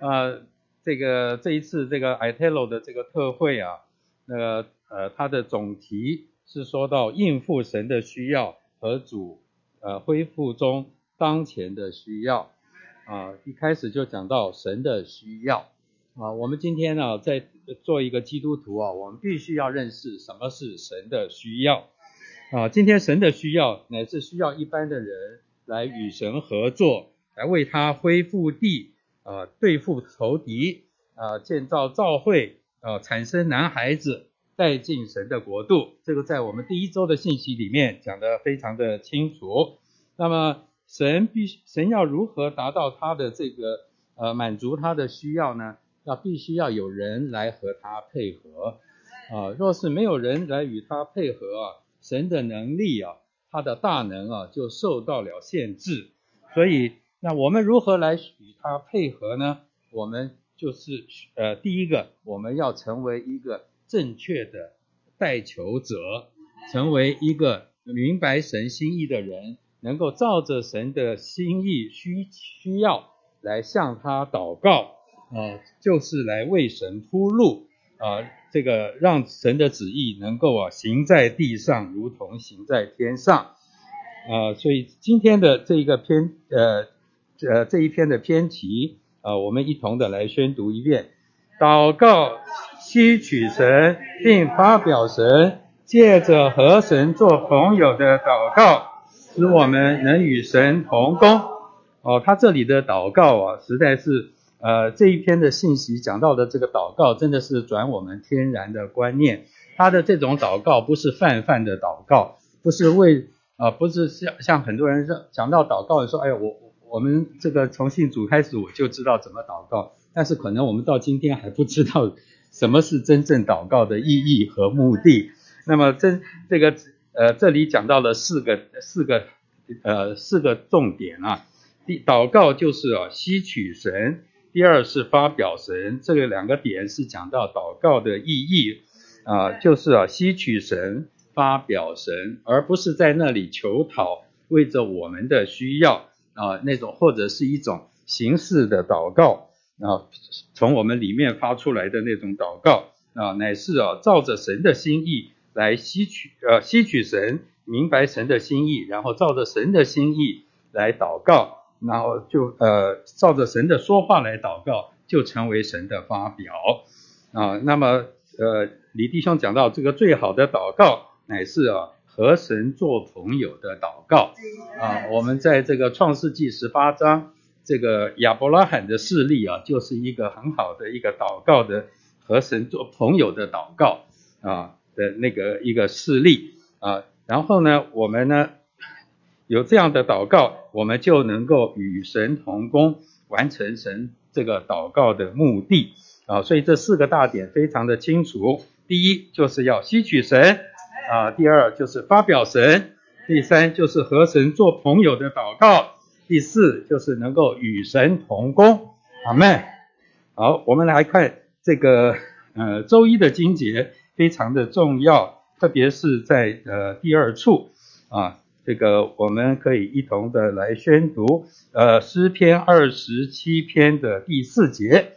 呃，这个这一次这个 ITELO 的这个特会啊，那个呃它的总题是说到应付神的需要和主呃恢复中当前的需要啊，一开始就讲到神的需要啊，我们今天呢在做一个基督徒啊，我们必须要认识什么是神的需要啊，今天神的需要乃是需要一般的人来与神合作，来为他恢复地。呃，对付仇敌，呃，建造教会，呃，产生男孩子，带进神的国度。这个在我们第一周的信息里面讲得非常的清楚。那么神必须，神要如何达到他的这个呃满足他的需要呢？要必须要有人来和他配合啊，若是没有人来与他配合啊，神的能力啊，他的大能啊，就受到了限制。所以。那我们如何来与他配合呢？我们就是呃，第一个，我们要成为一个正确的代求者，成为一个明白神心意的人，能够照着神的心意需需要来向他祷告、呃，就是来为神铺路啊、呃，这个让神的旨意能够啊行在地上，如同行在天上啊、呃。所以今天的这一个篇呃。呃，这一篇的篇题啊、呃，我们一同的来宣读一遍。祷告，吸取神，并发表神，借着和神做朋友的祷告，使我们能与神同工。哦，他这里的祷告啊，实在是呃这一篇的信息讲到的这个祷告，真的是转我们天然的观念。他的这种祷告不是泛泛的祷告，不是为啊、呃，不是像像很多人说讲到祷告的时候，哎呀我。我们这个从信主开始，我就知道怎么祷告，但是可能我们到今天还不知道什么是真正祷告的意义和目的。那么真这个呃，这里讲到了四个四个呃四个重点啊。第祷告就是啊吸取神，第二是发表神，这个两个点是讲到祷告的意义啊，就是啊吸取神，发表神，而不是在那里求讨，为着我们的需要。啊，那种或者是一种形式的祷告啊，从我们里面发出来的那种祷告啊，乃是啊，照着神的心意来吸取呃、啊、吸取神，明白神的心意，然后照着神的心意来祷告，然后就呃照着神的说话来祷告，就成为神的发表啊。那么呃，李弟兄讲到这个最好的祷告，乃是啊。和神做朋友的祷告啊，我们在这个创世纪十八章，这个亚伯拉罕的事例啊，就是一个很好的一个祷告的和神做朋友的祷告啊的那个一个事例啊。然后呢，我们呢有这样的祷告，我们就能够与神同工，完成神这个祷告的目的啊。所以这四个大点非常的清楚。第一，就是要吸取神。啊，第二就是发表神，第三就是和神做朋友的祷告，第四就是能够与神同工。阿门。好，我们来看这个呃周一的经节非常的重要，特别是在呃第二处啊，这个我们可以一同的来宣读呃诗篇二十七篇的第四节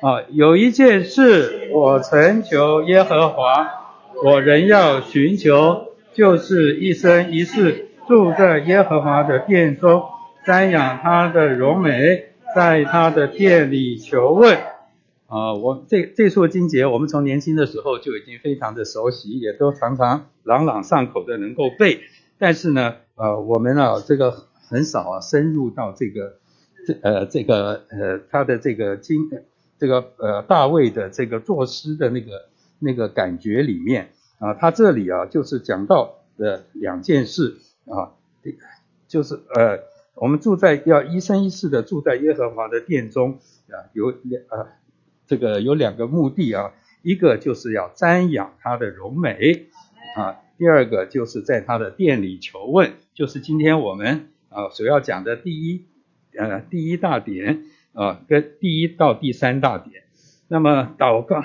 啊，有一件事我曾求耶和华。我仍要寻求，就是一生一世住在耶和华的殿中，瞻仰他的荣美，在他的殿里求问。啊，我这这处经节，我们从年轻的时候就已经非常的熟悉，也都常常朗朗上口的能够背。但是呢，呃，我们啊，这个很少啊，深入到这个这呃这个呃他的这个经这个呃大卫的这个作诗的那个。那个感觉里面啊，他这里啊就是讲到的两件事啊，就是呃，我们住在要一生一世的住在耶和华的殿中啊，有两啊，这个有两个目的啊，一个就是要瞻仰他的荣美啊，第二个就是在他的殿里求问，就是今天我们啊所要讲的第一呃第一大点啊，跟第一到第三大点，那么祷告。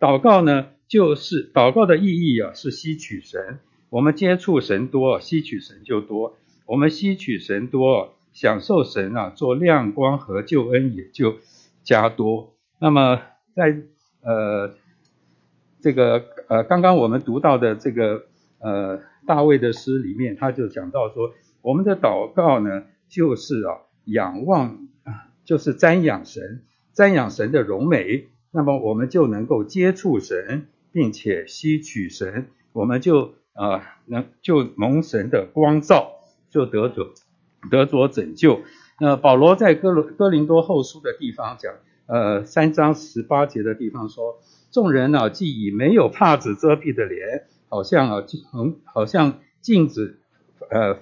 祷告呢，就是祷告的意义啊，是吸取神。我们接触神多，吸取神就多。我们吸取神多，享受神啊做亮光和救恩也就加多。那么在呃这个呃刚刚我们读到的这个呃大卫的诗里面，他就讲到说，我们的祷告呢，就是啊仰望啊，就是瞻仰神，瞻仰神的荣美，那么我们就能够接触神，并且吸取神，我们就啊能就蒙神的光照，就得着得着拯救。那保罗在哥罗哥林多后书的地方讲。呃，三章十八节的地方说，众人啊，既以没有帕子遮蔽的脸，好像啊，从好像镜子，呃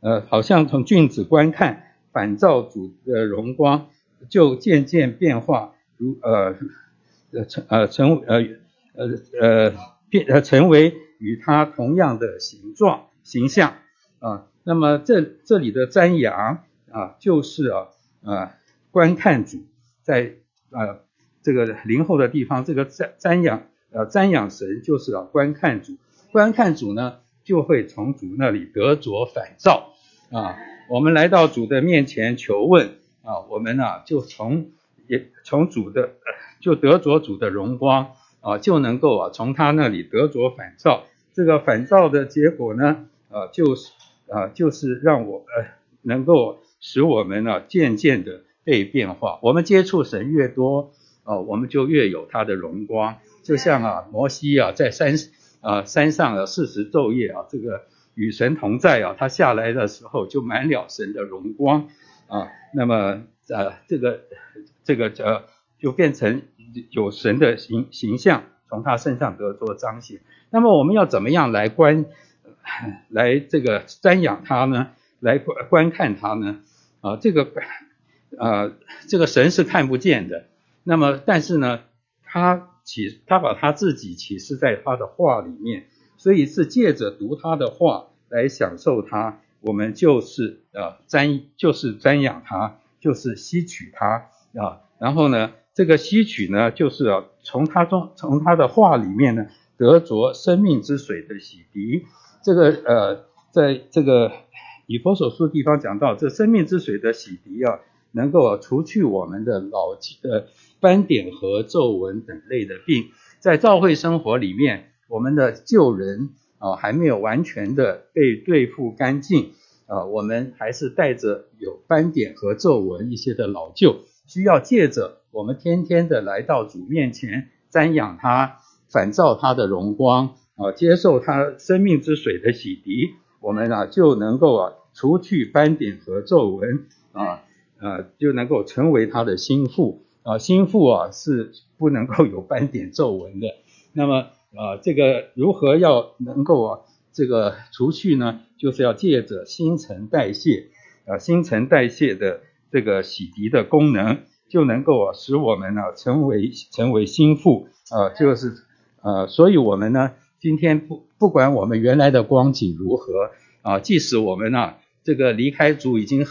呃，好像从镜子观看，反照主的荣光，就渐渐变化，如呃呃成呃成呃呃呃变呃成为与他同样的形状形象啊。那么这这里的瞻仰啊，就是啊啊观看主在。啊，这个灵后的地方，这个瞻瞻仰，呃，瞻仰神就是啊，观看主，观看主呢，就会从主那里得着反照啊。我们来到主的面前求问啊，我们呢、就从也从主的就得着主的荣光啊，就能够啊从他那里得着反照。这个反照的结果呢，啊，就是啊，就是让我呃能够使我们呢、渐渐的。被变化，我们接触神越多，啊，我们就越有他的荣光。就像啊，摩西啊，在山啊山上啊四十昼夜啊，这个与神同在啊，他下来的时候就满了神的荣光啊。那么啊，这个这个呃，就变成有神的形形象从他身上得着彰显。那么我们要怎么样来观来这个瞻仰他呢？来观观看他呢？啊，这个。呃，这个神是看不见的，那么但是呢，他启他把他自己启示在他的话里面，所以是借着读他的话来享受他，我们就是呃瞻就是瞻仰他，就是吸取他啊，然后呢，这个吸取呢，就是啊从他中从他的话里面呢得着生命之水的洗涤，这个呃在这个以佛所书地方讲到这生命之水的洗涤啊。能够除去我们的老的斑点和皱纹等类的病，在教会生活里面，我们的旧人啊还没有完全的被对付干净啊，我们还是带着有斑点和皱纹一些的老旧，需要借着我们天天的来到主面前瞻仰他，反照他的荣光啊，接受他生命之水的洗涤，我们啊就能够啊除去斑点和皱纹啊。啊，就能够成为他的心腹啊，心腹啊是不能够有斑点皱纹的。那么啊，这个如何要能够啊这个除去呢？就是要借着新陈代谢啊，新陈代谢的这个洗涤的功能，就能够啊使我们呢成为成为心腹啊，就是啊，所以我们呢今天不不管我们原来的光景如何啊，即使我们呢这个离开主已经。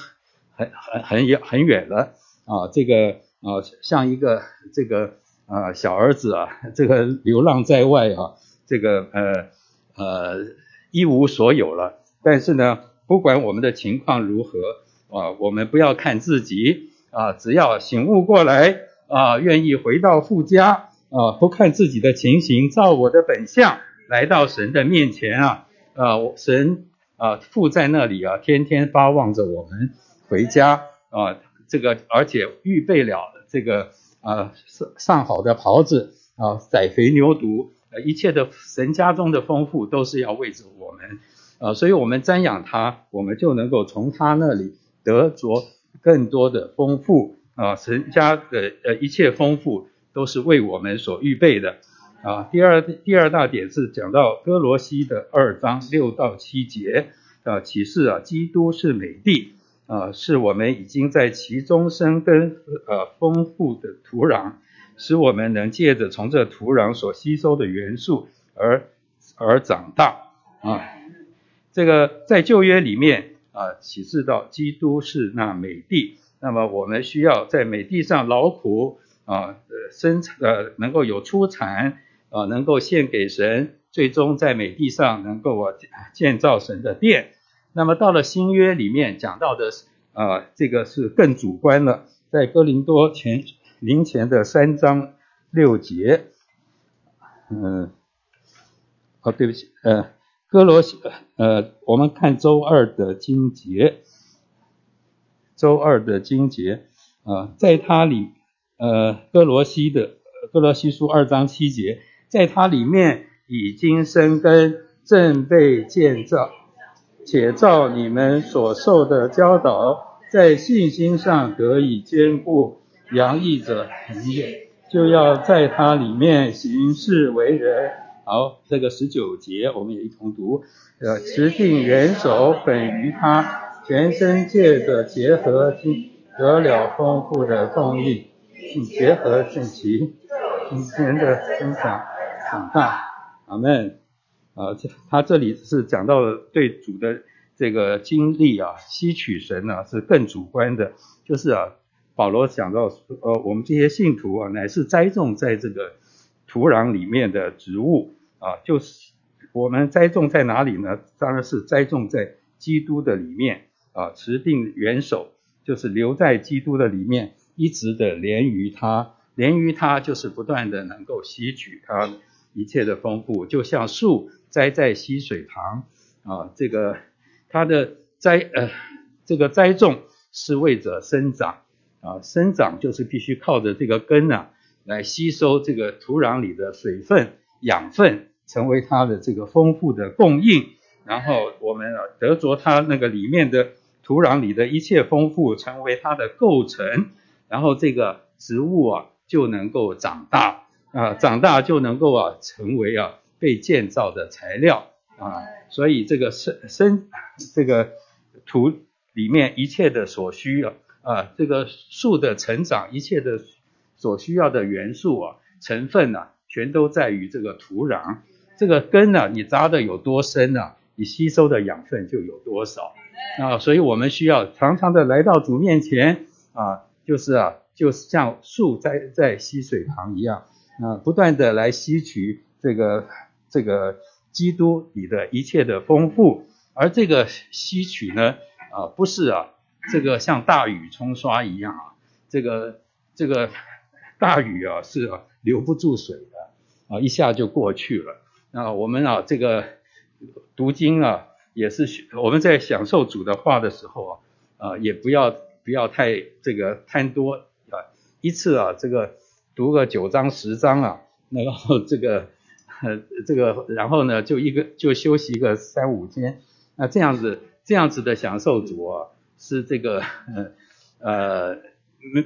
很很很远很远了啊，这个啊像一个这个啊小儿子啊，这个流浪在外啊，这个呃呃一无所有了。但是呢，不管我们的情况如何啊，我们不要看自己啊，只要醒悟过来啊，愿意回到父家啊，不看自己的情形，照我的本相来到神的面前啊啊，神啊父在那里啊，天天巴望着我们。回家啊，这个而且预备了这个啊上上好的袍子啊，宰肥牛犊，一切的神家中的丰富都是要为着我们啊，所以我们瞻仰他，我们就能够从他那里得着更多的丰富啊，神家的呃一切丰富都是为我们所预备的啊。第二第二大点是讲到哥罗西的二章六到七节啊，启示啊，基督是美地。啊，是我们已经在其中生根，呃，丰富的土壤，使我们能借着从这土壤所吸收的元素而而长大啊。这个在旧约里面啊，启示到基督是那美地，那么我们需要在美地上劳苦啊，生产呃能够有出产啊，能够献给神，最终在美地上能够啊建造神的殿。那么到了新约里面讲到的啊，这个是更主观了，在哥林多前林前的三章六节，嗯，哦，对不起，呃，哥罗西，呃，我们看周二的经节，周二的经节，啊，在他里，呃，哥罗西的哥罗西书二章七节，在它里面已经生根，正被建造。且照你们所受的教导，在信心上得以坚固，洋溢着恒业，就要在它里面行事为人。好，这个十九节我们也一同读。呃，持定元首本于他，全身借着结合经得了丰富的供应，并结合圣其今天的生长长大。阿门。啊，这他这里是讲到了对主的这个经历啊，吸取神呢、啊、是更主观的，就是啊，保罗讲到呃，我们这些信徒啊，乃是栽种在这个土壤里面的植物啊，就是我们栽种在哪里呢？当然是栽种在基督的里面啊，持定元首，就是留在基督的里面，一直的连于他，连于他就是不断的能够吸取他一切的丰富，就像树。栽在溪水旁啊，这个它的栽呃，这个栽种是为着生长啊，生长就是必须靠着这个根啊来吸收这个土壤里的水分、养分，成为它的这个丰富的供应。然后我们啊得着它那个里面的土壤里的一切丰富，成为它的构成，然后这个植物啊就能够长大啊，长大就能够啊成为啊。被建造的材料啊，所以这个生生这个土里面一切的所需要啊，这个树的成长一切的所需要的元素啊成分呐、啊，全都在于这个土壤。这个根呢、你扎的有多深呢、你吸收的养分就有多少啊。所以我们需要常常的来到主面前啊，就是啊，就是像树栽在溪水旁一样啊，不断的来吸取这个。这个基督里的一切的丰富，而这个吸取呢，啊，不是啊，这个像大雨冲刷一样啊，这个这个大雨啊是啊留不住水的啊，一下就过去了。那我们啊，这个读经啊，也是我们在享受主的话的时候啊，啊，也不要不要太这个贪多啊，一次啊，这个读个九章十章啊，然后这个。这个然后呢，就一个就休息一个三五天，那这样子这样子的享受主啊，是这个呃呃没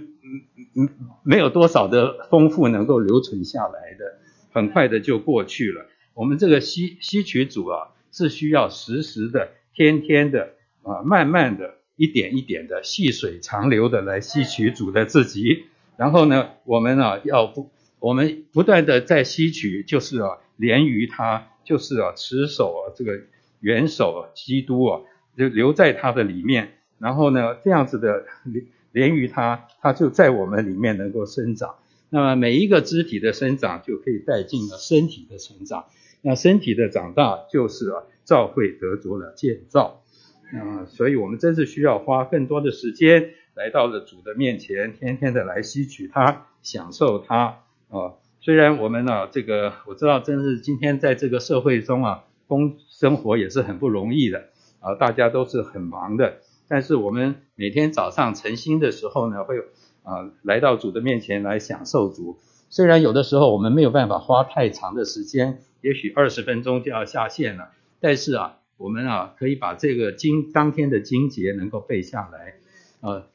没没有多少的丰富能够留存下来的，很快的就过去了。我们这个吸吸取主啊，是需要时时的、天天的啊，慢慢的、一点一点的、细水长流的来吸取主的自己。然后呢，我们啊要不。我们不断的在吸取，就是啊，连于他，就是啊，持守啊，这个元首啊，基督啊，就留在他的里面。然后呢，这样子的连连于他，他就在我们里面能够生长。那么每一个肢体的生长，就可以带进了身体的成长。那身体的长大，就是啊，教会得着了建造。啊，所以我们真是需要花更多的时间来到了主的面前，天天的来吸取他，享受他。啊，虽然我们呢、这个我知道，真是今天在这个社会中啊，工生活也是很不容易的啊，大家都是很忙的。但是我们每天早上晨兴的时候呢，会啊来到主的面前来享受主。虽然有的时候我们没有办法花太长的时间，也许二十分钟就要下线了，但是啊，我们啊可以把这个经当天的经节能够背下来。呃，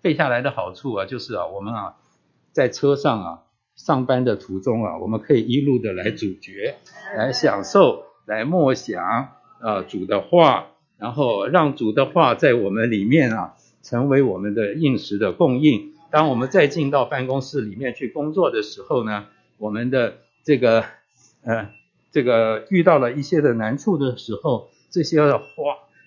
背下来的好处啊，就是啊，我们啊在车上啊。上班的途中啊，我们可以一路的来咀嚼，来享受，来默想啊主的话，然后让主的话在我们里面啊，成为我们的应时的供应。当我们再进到办公室里面去工作的时候呢，我们的这个呃这个遇到了一些的难处的时候，这些的话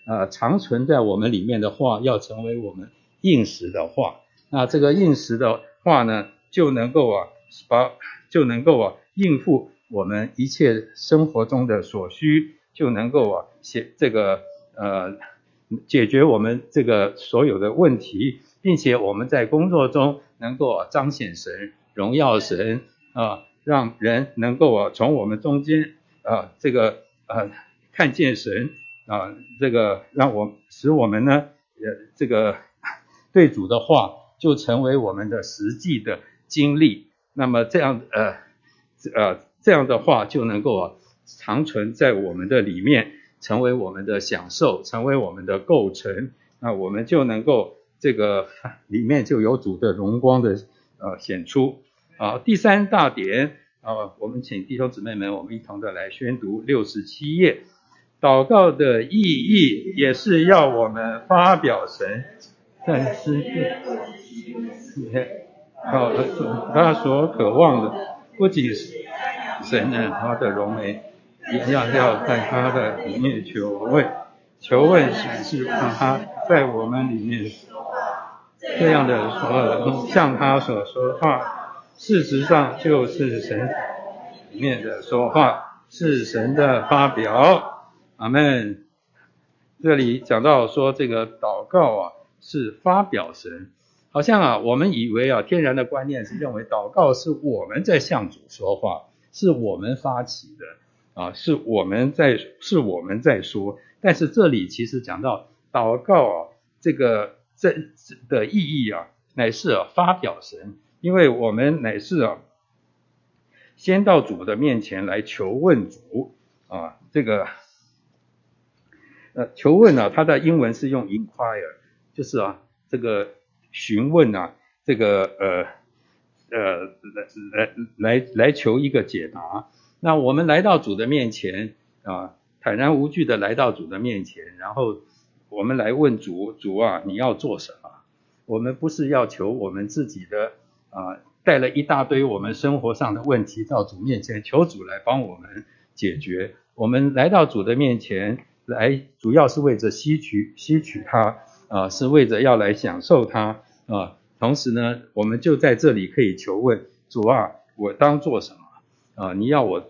啊长存在我们里面的话，要成为我们应时的话。那这个应时的话呢，就能够啊。把就能够啊应付我们一切生活中的所需，就能够啊写这个呃解决我们这个所有的问题，并且我们在工作中能够彰显神、荣耀神啊，让人能够啊从我们中间啊这个啊看见神啊，这个让我使我们呢呃这个对主的话就成为我们的实际的经历。那么这样呃呃这样的话就能够啊长存在我们的里面。成为我们的享受，成为我们的构成，那我们就能够这个 里面就有主的荣光的呃显出啊。第三大点啊，我们请弟兄姊妹们，我们一同的来宣读六十七页。祷告的意义也是要我们发表神在世界里面，好，他所渴望的不仅是神呢，他的荣美。一样要在他的里面求问，求问神是让他在我们里面这样的说，像他所说话，事实上就是神里面的说话，是神的发表。阿门。这里讲到说这个祷告啊是发表神，好像啊我们以为啊天然的观念是认为祷告是我们在向主说话，是我们发起的。啊，是我们在是我们在说，但是这里其实讲到祷告啊，这个这的意义啊，乃是啊发表神，因为我们乃是啊先到主的面前来求问主啊，这个呃求问啊，它的英文是用 inquire，就是啊这个询问啊，这个呃呃来来来来求一个解答。那我们来到主的面前啊，坦然无惧的来到主的面前，然后我们来问主，主啊，你要做什么？我们不是要求我们自己的啊，带了一大堆我们生活上的问题到主面前，求主来帮我们解决。我们来到主的面前来，主要是为着吸取吸取他啊，是为着要来享受他啊。同时呢，我们就在这里可以求问主啊，我当做什么？啊，你要我，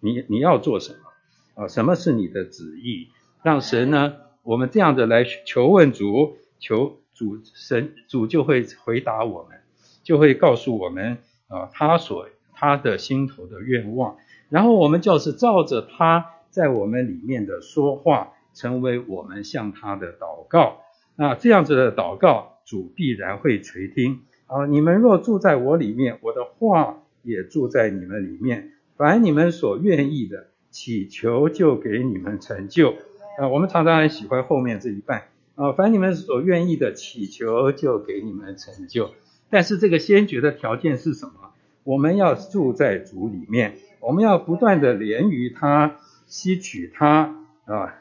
你你要做什么？啊，什么是你的旨意？让神呢，我们这样的来求问主，求主神主就会回答我们，就会告诉我们啊，他所他的心头的愿望，然后我们就是照着他在我们里面的说话，成为我们向他的祷告。那这样子的祷告，主必然会垂听。啊，你们若住在我里面，我的话。也住在你们里面，凡你们所愿意的，祈求就给你们成就。啊，我们常常很喜欢后面这一半啊，凡你们所愿意的，祈求就给你们成就。但是这个先决的条件是什么？我们要住在主里面，我们要不断的连于他，吸取他啊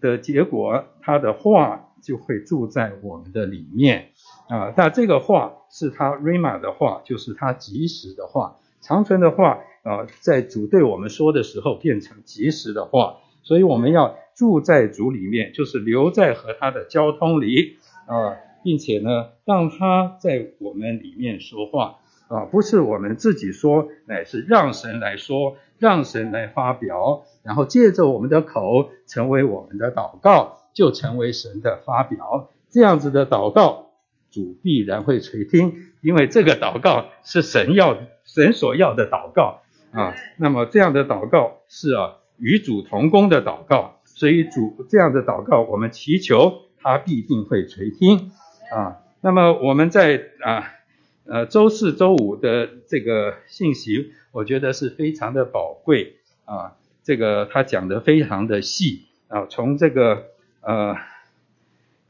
的结果，他的话就会住在我们的里面。啊，那这个话是他 Rhema 的话，就是他即时的话，长存的话啊，在主对我们说的时候变成即时的话，所以我们要住在主里面，就是留在和他的交通里啊，并且呢，让他在我们里面说话啊，不是我们自己说，乃是让神来说，让神来发表，然后借着我们的口成为我们的祷告，就成为神的发表，这样子的祷告。主必然会垂听，因为这个祷告是神要、神所要的祷告啊。那么这样的祷告是啊与主同工的祷告，所以主这样的祷告，我们祈求他必定会垂听啊。那么我们在啊呃周四周五的这个信息，我觉得是非常的宝贵啊。这个他讲的非常的细啊，从这个呃。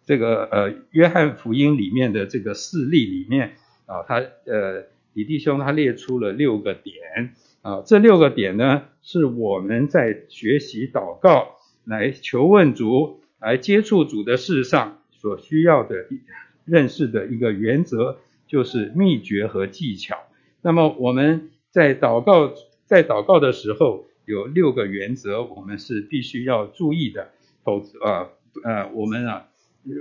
这个呃，约翰福音里面的这个事例里面啊，他呃李弟兄他列出了六个点啊，这六个点呢是我们在学习祷告、来求问主、来接触主的事上所需要的认识的一个原则，就是秘诀和技巧。那么我们在祷告在祷告的时候有六个原则，我们是必须要注意的，否则啊呃我们啊。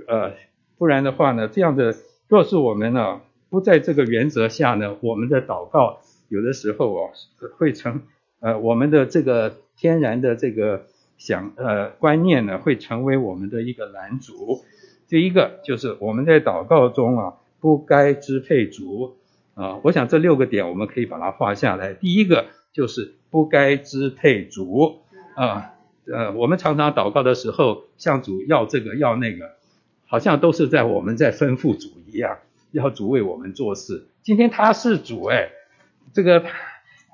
呃，不然的话呢，这样的，若是我们呢不在这个原则下呢，我们的祷告有的时候哦会成呃我们的这个天然的这个想呃观念呢，会成为我们的一个拦阻。第一个就是我们在祷告中啊，不该支配主啊。我想这六个点我们可以把它画下来。第一个就是不该支配主啊。呃，我们常常祷告的时候，向主要这个要那个，好像都是在我们在吩咐主一样，要主为我们做事。今天他是主哎，这个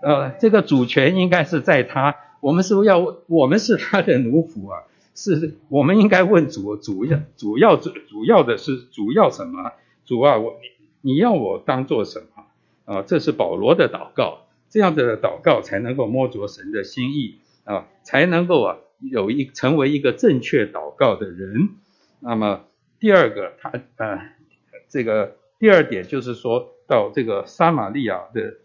呃这个主权应该是在他，我们是不要我们是他的奴仆啊？是，我们应该问主，主要主要主主要的是主要什么？主啊，我你你要我当做什么啊？这是保罗的祷告，这样的祷告才能够摸着神的心意啊，才能够啊。有一成为一个正确祷告的人，那么第二个，他呃，这个第二点就是说到这个撒玛利亚的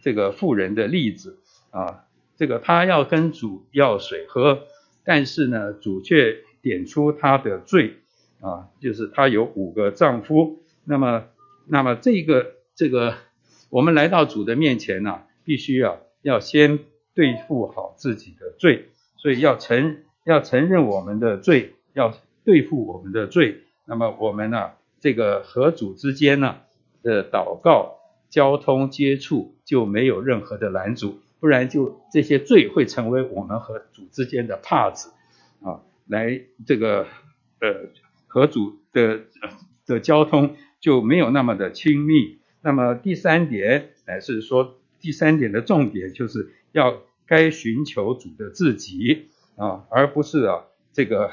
这个妇人的例子啊，这个他要跟主要水喝，但是呢，主却点出他的罪啊，就是他有五个丈夫，那么那么这个这个我们来到主的面前呢，必须啊要先对付好自己的罪。所以要承要承认我们的罪，要对付我们的罪。那么我们呢、这个和主之间呢的祷告、交通、接触就没有任何的拦阻，不然就这些罪会成为我们和主之间的帕子啊，来这个呃和主的的交通就没有那么的亲密。那么第三点乃是说，第三点的重点就是要。该寻求主的自己啊，而不是啊这个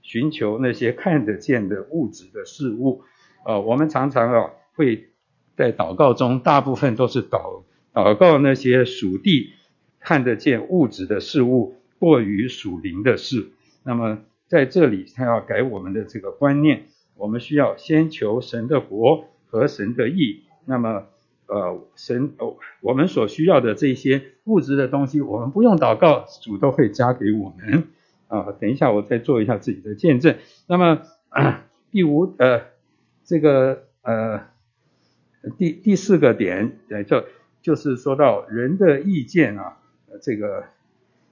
寻求那些看得见的物质的事物啊。我们常常啊会在祷告中，大部分都是祷祷告那些属地看得见物质的事物，过于属灵的事。那么在这里，他要改我们的这个观念，我们需要先求神的国和神的义。那么。呃，神哦，我们所需要的这些物质的东西，我们不用祷告，主都会加给我们啊。等一下，我再做一下自己的见证。那么，啊、第五呃，这个呃，第第四个点，呃，就就是说到人的意见啊，这个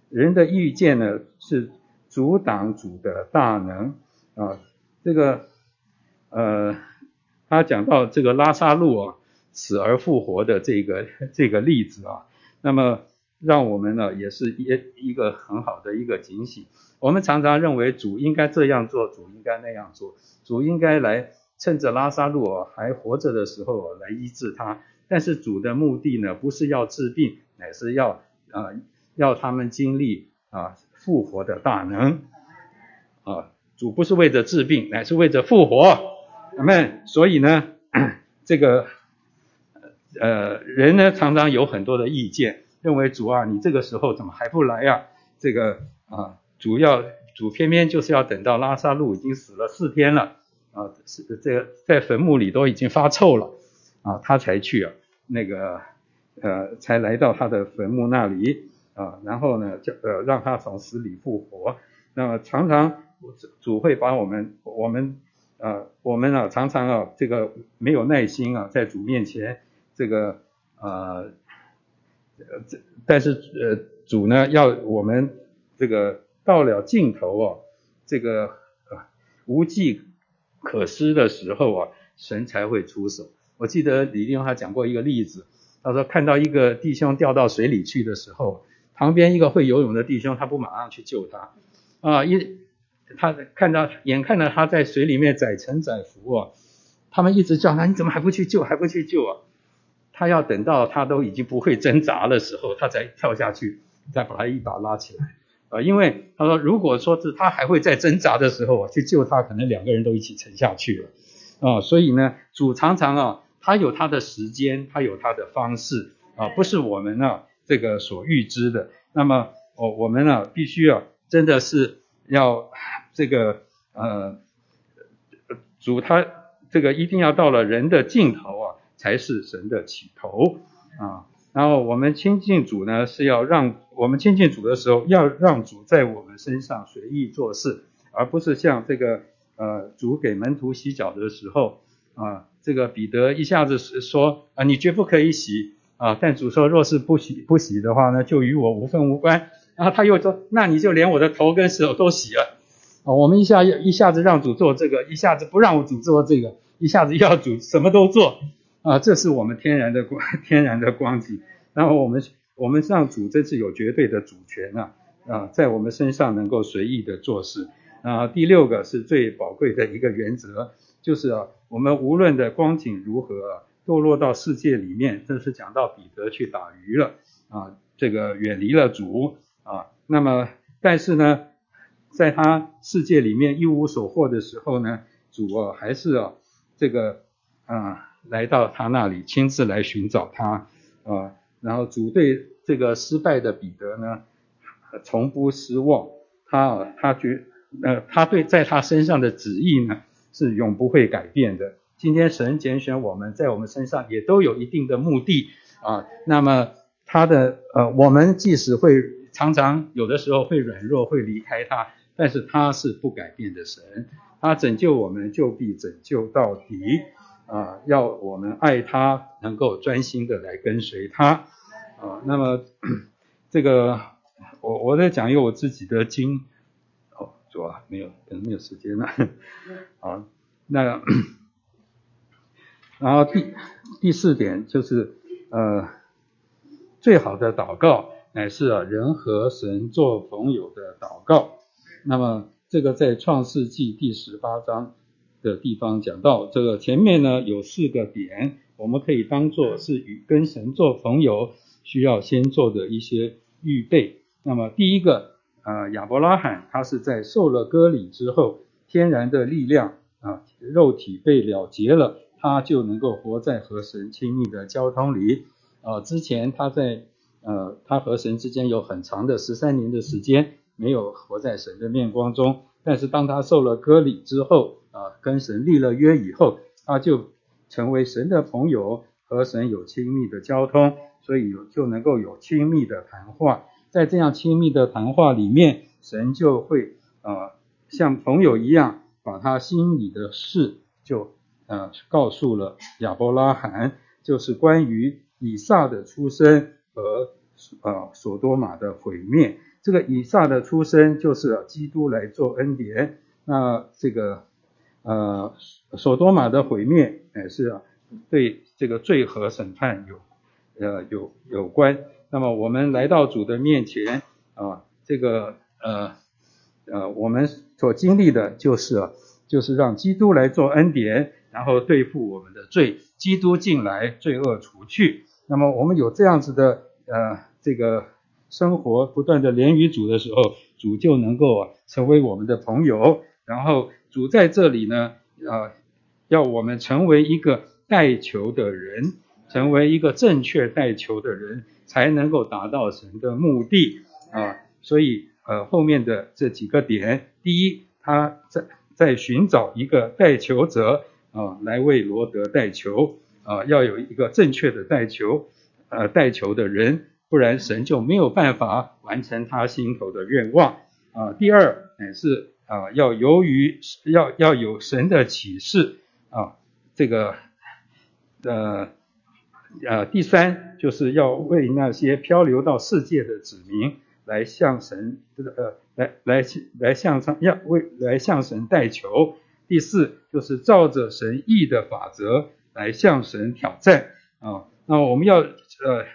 人的意见呢是阻挡主的大能啊。这个呃，他讲到这个拉萨路啊。死而复活的这个这个例子啊，那么让我们呢也是一一个很好的一个警醒。我们常常认为主应该这样做，主应该那样做，主应该来趁着拉萨路还活着的时候来医治他。但是主的目的呢，不是要治病，乃是要啊要他们经历啊复活的大能啊。主不是为着治病，乃是为着复活。那么所以呢，这个。呃，人呢常常有很多的意见，认为主啊，你这个时候怎么还不来呀？这个啊，主要主偏偏就是要等到拉萨路已经死了四天了啊，是这个在坟墓里都已经发臭了啊，他才去啊，那个呃，才来到他的坟墓那里啊，然后呢，叫呃让他从死里复活。那么常常主会把我们我们啊我们啊常常啊这个没有耐心啊，在主面前。这个呃，这但是呃主呢要我们这个到了尽头哦，这个啊无计可施的时候啊，神才会出手。我记得李弟兄他讲过一个例子，他说看到一个弟兄掉到水里去的时候，旁边一个会游泳的弟兄他不马上去救他啊，一他看到眼看着他在水里面载沉载浮啊，他们一直叫他，你怎么还不去救，还不去救啊？他要等到他都已经不会挣扎的时候，他才跳下去，再把他一把拉起来。啊，因为他说，如果说是他还会再挣扎的时候啊，去救他，可能两个人都一起沉下去了。啊，所以呢，主常常啊，他有他的时间，他有他的方式啊，不是我们呢这个所预知的。那么，我我们呢必须啊，真的是要这个呃，主他这个一定要到了人的尽头啊。才是神的起头啊！然后我们亲近主呢，是要让我们亲近主的时候，要让主在我们身上随意做事，而不是像这个呃主给门徒洗脚的时候啊，这个彼得一下子说啊，你绝不可以洗啊！但主说，若是不洗不洗的话呢，就与我无分无关然后他又说，那你就连我的头跟手都洗了。啊，我们一下一下子让主做这个，一下子不让我主做这个，一下子要主什么都做。啊，这是我们天然的光，天然的光景。然后我们我们让主真是有绝对的主权啊啊，在我们身上能够随意的做事。啊，第六个是最宝贵的一个原则，就是啊，我们无论的光景如何，堕落到世界里面，这是讲到彼得去打鱼了啊，这个远离了主啊，那么但是呢，在他世界里面一无所获的时候呢，主啊还是啊这个啊来到他那里，亲自来寻找他啊，然后主对这个失败的彼得呢，从不失望，他他觉。呃，他对在他身上的旨意呢，是永不会改变的。今天神拣选我们在我们身上也都有一定的目的啊。那么他的呃，我们即使会常常有的时候会软弱，会离开他，但是他是不改变的神。他拯救我们就必拯救到底啊，要我们爱他，能够专心的来跟随他啊。那么这个我我在讲一个我自己的经。哦主啊，没有，可能没有时间了。好，那然后第第四点就是呃，最好的祷告乃是啊人和神做朋友的祷告。那么这个在创世纪第十八章的地方讲到，这个前面呢有四个点，我们可以当做是与跟神做朋友需要先做的一些预备。那么第一个。呃，亚伯拉罕他是在受了割礼之后，天然的力量啊，肉体被了结了，他就能够活在和神亲密的交通里。啊，之前他在呃，他和神之间有很长的十三年的时间没有活在神的面光中，但是当他受了割礼之后，啊，跟神立了约以后，他就成为神的朋友，和神有亲密的交通，所以就能够有亲密的谈话。在这样亲密的谈话里面，神就会呃像朋友一样，把他心里的事就呃告诉了亚伯拉罕，就是关于以撒的出生和呃所多玛的毁灭。这个以撒的出生就是基督来做恩典，那这个呃所多玛的毁灭也是对这个罪和审判有呃有有关。那么我们来到主的面前啊，这个呃呃，我们所经历的就是，就是让基督来做恩典，然后对付我们的罪，基督进来，罪恶除去。那么我们有这样子的呃这个生活，不断的连于主的时候，主就能够啊成为我们的朋友。然后主在这里呢啊，要我们成为一个带球的人，成为一个正确带球的人。才能够达到神的目的啊，所以呃后面的这几个点，第一，他在在寻找一个带球者啊，来为罗德带球啊，要有一个正确的带球呃带球的人，不然神就没有办法完成他心头的愿望啊。第二，乃是啊要由于要要有神的启示啊，这个呃。呃，第三就是要为那些漂流到世界的子民来向神，呃，来来来向上要为来向神代求。第四就是照着神意的法则来向神挑战啊。那我们要呃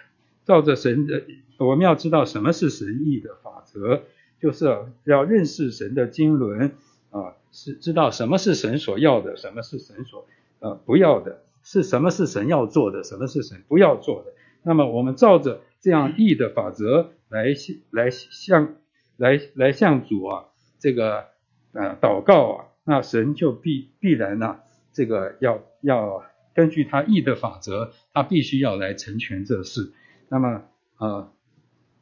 照着神的，我们要知道什么是神意的法则，就是要认识神的经纶啊，是知道什么是神所要的，什么是神所呃不要的。是什么是神要做的，什么是神不要做的？那么我们照着这样义的法则来来向来来向主啊，这个呃祷告啊，那神就必必然呢、这个要要根据他义的法则，他必须要来成全这事。那么呃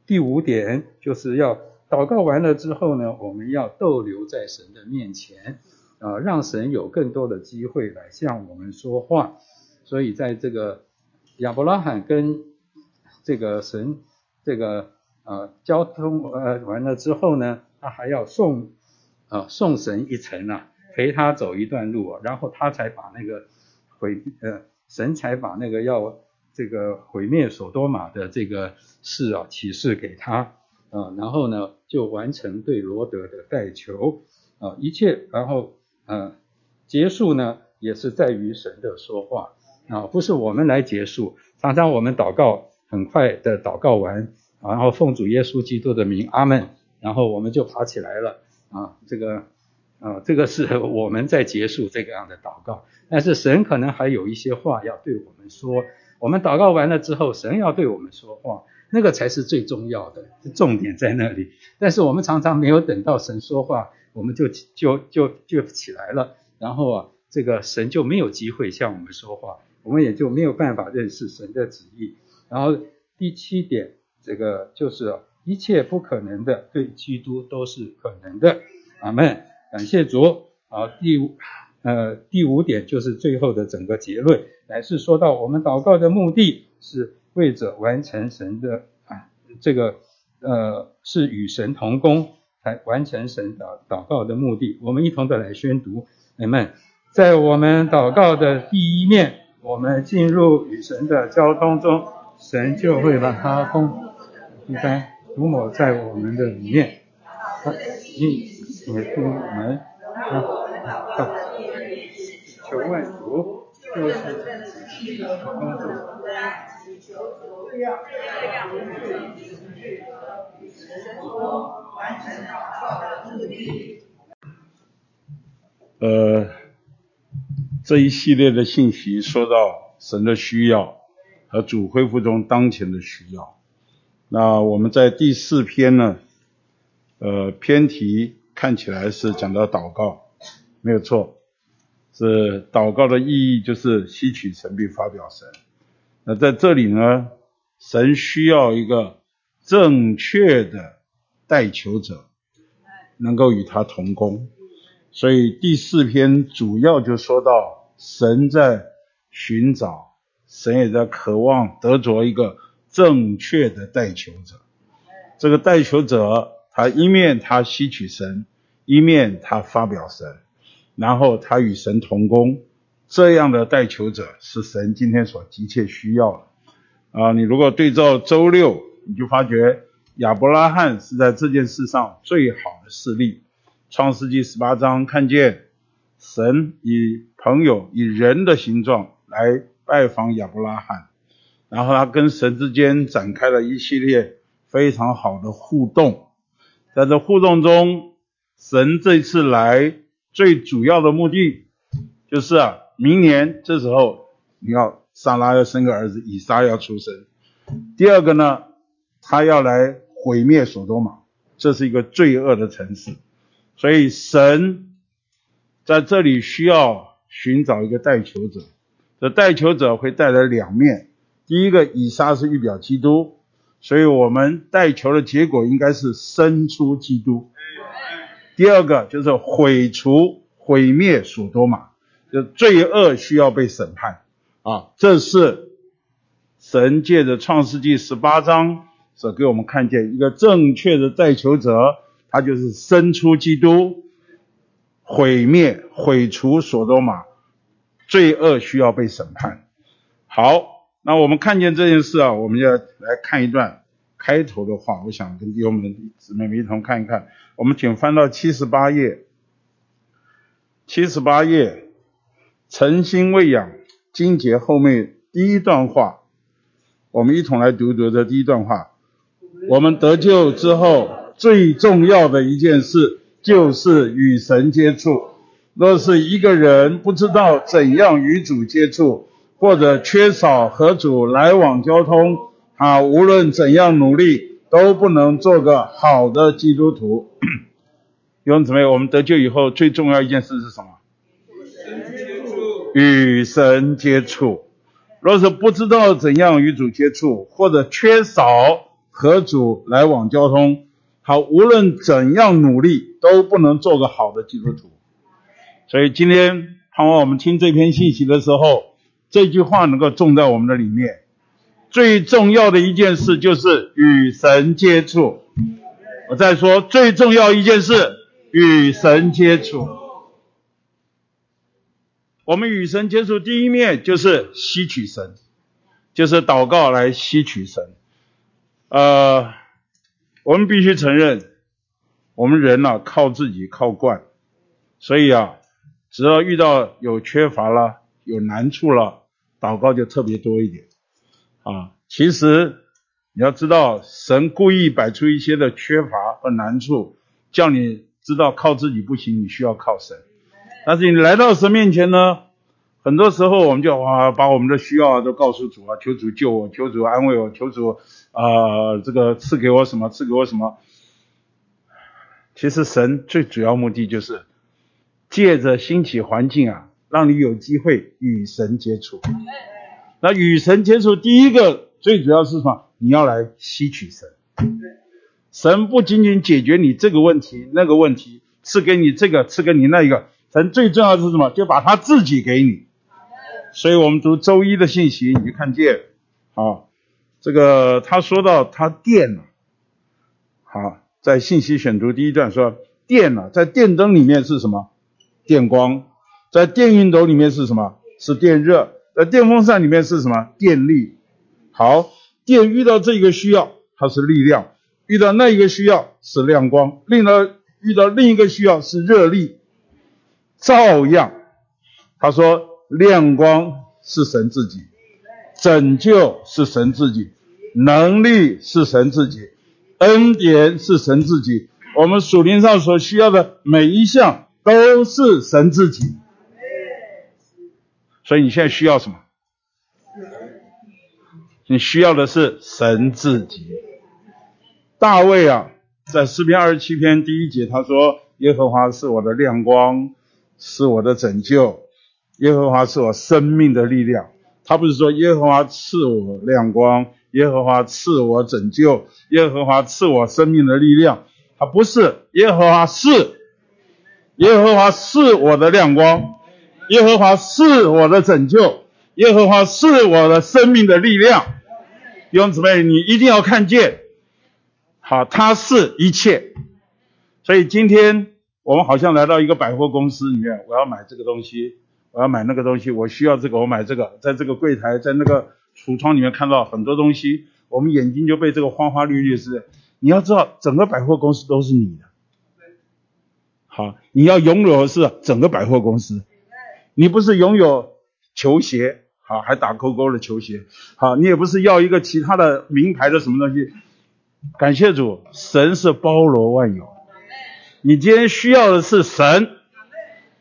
第五点就是要祷告完了之后呢，我们要逗留在神的面前啊、让神有更多的机会来向我们说话。所以在这个亚伯拉罕跟这个神这个呃交通呃完了之后呢，他还要送、呃、送神一程啊，陪他走一段路啊，然后他才把那个毁呃神才把那个要这个毁灭所多玛的这个事啊启示给他啊，然后呢就完成对罗德的代求啊，一切，然后呃结束呢也是在于神的说话啊，不是我们来结束。常常我们祷告很快的祷告完，然后奉主耶稣基督的名，阿门，然后我们就爬起来了啊，这个啊这个是我们在结束这个样的祷告，但是神可能还有一些话要对我们说。我们祷告完了之后，神要对我们说话，那个才是最重要的，重点在那里。但是我们常常没有等到神说话，我们就就就就起来了，然后啊，这个神就没有机会向我们说话，我们也就没有办法认识神的旨意。然后第七点，这个就是一切不可能的，对基督都是可能的。阿门，感谢主。好，第五。呃，第五点就是最后的整个结论，乃是说到我们祷告的目的是为着完成神的啊，这个呃是与神同工来完成神祷祷告的目的。我们一同的来宣读，阿们，在我们祷告的第一面，我们进入与神的交通中，神就会把它封一般涂抹在我们的里面，啊，你也对我们啊。求问主就是工作。呃，这一系列的信息说到神的需要和主恢复中当前的需要。那我们在第四篇呢，呃，篇题看起来是讲到祷告，没有错。是祷告的意义，就是吸取神并发表神。那在这里呢，神需要一个正确的代求者，能够与他同工。所以第四篇主要就说到，神在寻找，神也在渴望得着一个正确的代求者。这个代求者，他一面他吸取神，一面他发表神。然后他与神同工，这样的代求者是神今天所急切需要的啊！你如果对照周六，你就发觉亚伯拉罕是在这件事上最好的事例。创世纪十八章看见神以朋友以人的形状来拜访亚伯拉罕，然后他跟神之间展开了一系列非常好的互动。在这互动中，神这次来。最主要的目的就是啊，明年这时候你要撒拉要生个儿子，以撒要出生。第二个呢，他要来毁灭所多玛，这是一个罪恶的城市，所以神在这里需要寻找一个代求者。这代求者会带来两面，第一个，以撒是预表基督，所以我们代求的结果应该是生出基督。第二个就是毁除、毁灭所多玛，就罪恶需要被审判啊！这是神借着创世纪十八章所给我们看见一个正确的代求者，他就是生出基督，毁灭、毁除所多玛，罪恶需要被审判。好，那我们看见这件事啊，我们要来看一段。开头的话，我想跟弟兄们姊妹们一同看一看。我们请翻到七十八页，七十八页，诚心喂养经节后面第一段话，我们一同来读读这第一段话。我们得救之后，最重要的一件事就是与神接触。若是一个人不知道怎样与主接触，或者缺少和主来往交通，啊，无论怎样努力，都不能做个好的基督徒。弟兄姊妹，我们得救以后最重要一件事是什么？与神接触。若是不知道怎样与主接触，或者缺少和主来往交通，好，无论怎样努力，都不能做个好的基督徒。所以今天盼望我们听这篇信息的时候，这句话能够种在我们的里面。最重要的一件事就是与神接触。我再说，最重要一件事，与神接触。我们与神接触，第一面就是吸取神，就是祷告来吸取神。呃，我们必须承认，我们人呐，靠自己靠惯，所以啊，只要遇到有缺乏了、有难处了，祷告就特别多一点啊。其实你要知道，神故意摆出一些的缺乏和难处，叫你知道靠自己不行，你需要靠神。但是你来到神面前呢，很多时候我们就啊把我们的需要都告诉主啊，求主救我，求主安慰我，求主啊、这个赐给我什么，赐给我什么。其实神最主要目的就是借着兴起环境啊，让你有机会与神接触。那与神接触，第一个最主要是什么？你要来吸取神。神不仅仅解决你这个问题、那个问题，赐给你这个，赐给你那一个。神最重要的是什么？就把他自己给你。所以我们读周一的信息，你就看见，啊，这个他说到他电了，好，在信息选读第一段说电了，在电灯里面是什么？电光，在电熨斗里面是什么？是电热，在电风扇里面是什么？电力。好，电遇到这个需要，它是力量；遇到那一个需要是亮光；另到遇到另一个需要是热力。照样，他说亮光是神自己，拯救是神自己，能力是神自己，恩典是神自己。我们属灵上所需要的每一项都是神自己。所以你现在需要什么？你需要的是神自己。大卫啊，在诗篇二十七篇第一节他说：“耶和华是我的亮光。”是我的拯救，耶和华是我生命的力量。他不是说耶和华赐我亮光，耶和华赐我拯救，耶和华赐我生命的力量。他不是，耶和华是，耶和华是我的亮光，耶和华是我的拯救，耶和华是我的生命的力量。弟兄姊妹，你一定要看见，好，他是一切。所以今天。我们好像来到一个百货公司里面，我要买这个东西，我要买那个东西，我需要这个，我买这个，在这个柜台，在那个橱窗里面看到很多东西，我们眼睛就被这个花花绿绿是。你要知道，整个百货公司都是你的。好，你要拥有的是整个百货公司，你不是拥有球鞋，好，还打勾勾的球鞋，好，你也不是要一个其他的名牌的什么东西。感谢主，神是包罗万有。你今天需要的是神，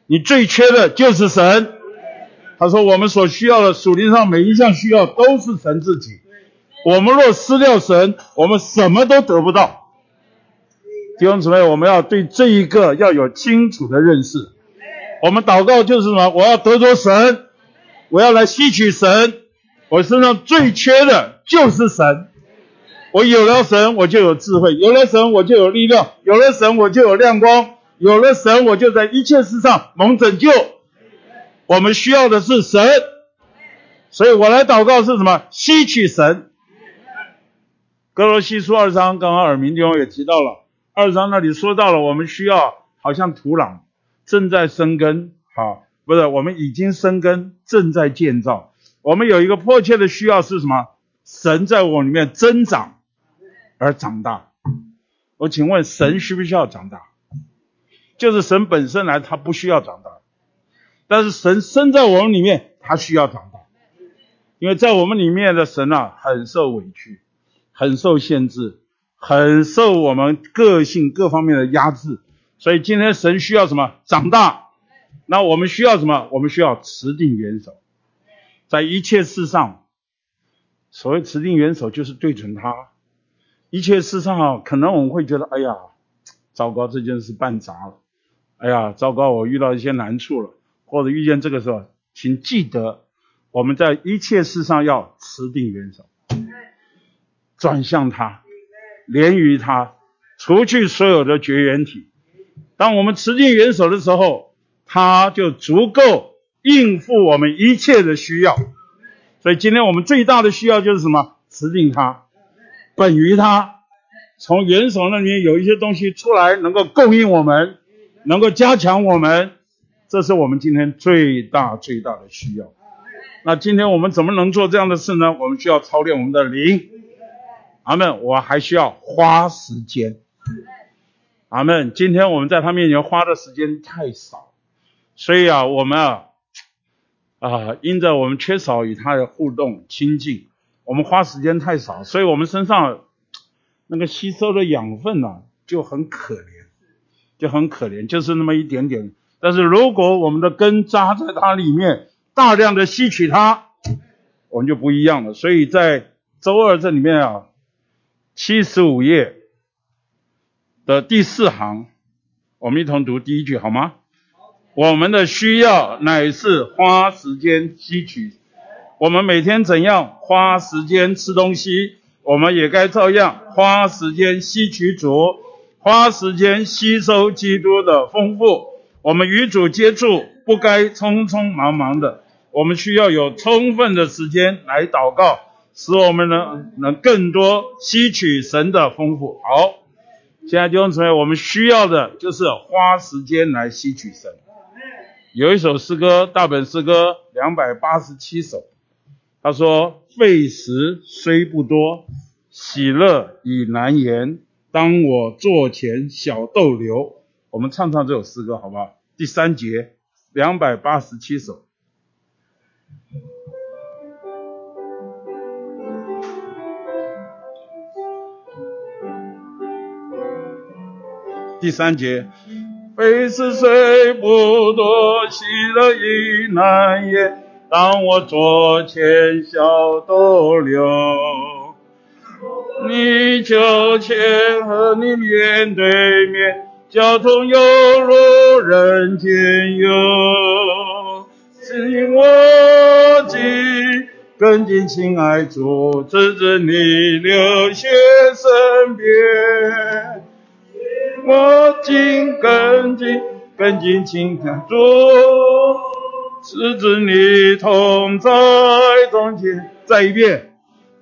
你最缺的就是神。他说，我们所需要的属灵上每一项需要都是神自己。我们若失掉神，我们什么都得不到。弟兄姊妹，我们要对这一个要有清楚的认识。我们祷告就是什么？我要得着神，我要来吸取神。我身上最缺的就是神。我有了神，我就有智慧；有了神，我就有力量；有了神，我就有亮光；有了神，我就在一切事上蒙拯救。我们需要的是神，所以我来祷告是什么？吸取神。格罗西书二章，刚刚耳鸣弟兄也提到了，二章那里说到了，我们需要好像土壤正在生根，好，不是，我们已经生根，正在建造。我们有一个迫切的需要是什么？神在我里面增长。而长大，我请问神需不需要长大？就是神本身来，他不需要长大，但是神生在我们里面，他需要长大，因为在我们里面的神啊，很受委屈，很受限制，很受我们个性各方面的压制，所以今天神需要什么？长大。那我们需要什么？我们需要持定元首，在一切事上，所谓持定元首，就是对准他。一切事上啊，可能我们会觉得，哎呀，糟糕，这件事办砸了，哎呀，糟糕，我遇到一些难处了，或者遇见这个时候，请记得，我们在一切事上要持定元首，转向他，连于他，除去所有的绝缘体。当我们持定元首的时候，他就足够应付我们一切的需要。所以今天我们最大的需要就是什么？持定他。本于他，从元首那里有一些东西出来，能够供应我们，能够加强我们，这是我们今天最大最大的需要。那今天我们怎么能做这样的事呢？我们需要操练我们的灵。阿门。我还需要花时间。阿门。今天我们在他面前花的时间太少，所以啊，我们啊啊，因着我们缺少与他的互动亲近，我们花时间太少，所以我们身上那个吸收的养分呢、啊、就很可怜，就很可怜，就是那么一点点。但是如果我们的根扎在它里面，大量的吸取它，我们就不一样了。所以在周二这里面啊，七十五页的第四行，我们一同读第一句好吗？我们的需要乃是花时间吸取。我们每天怎样花时间吃东西，我们也该照样花时间吸取主，花时间吸收基督的丰富。我们与主接触，不该匆匆忙忙的，我们需要有充分的时间来祷告，使我们能能更多吸取神的丰富。好，现在弟兄姊妹，我们需要的就是花时间来吸取神。有一首诗歌，大本诗歌两百八十七首，他说：“费时虽不多，喜乐已难言。当我座前小逗留。”我们唱唱这首诗歌好不好？第三节，两百八十七首。第三节，费时虽不多，喜乐已难言。当我座前小逗留，你就前和你面对面。交通犹如人间游，指引我紧跟进，亲爱主，直至你流血身边。我紧跟进跟紧，亲爱主，直至你同在中间。再一遍，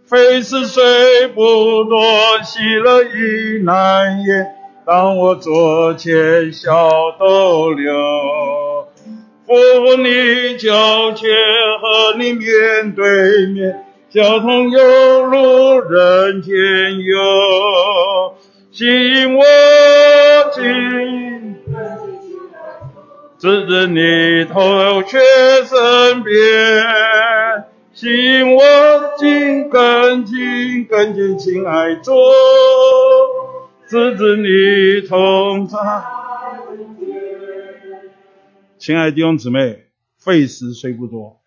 费时虽不多，喜乐亦难言。当我座前小逗留，扶你脚前和你面对面，交通犹如人间游，吸引我紧，直至你头却身边，吸引我紧跟紧跟紧，亲爱中。直至你同在，亲爱的弟兄姊妹，费时虽不多，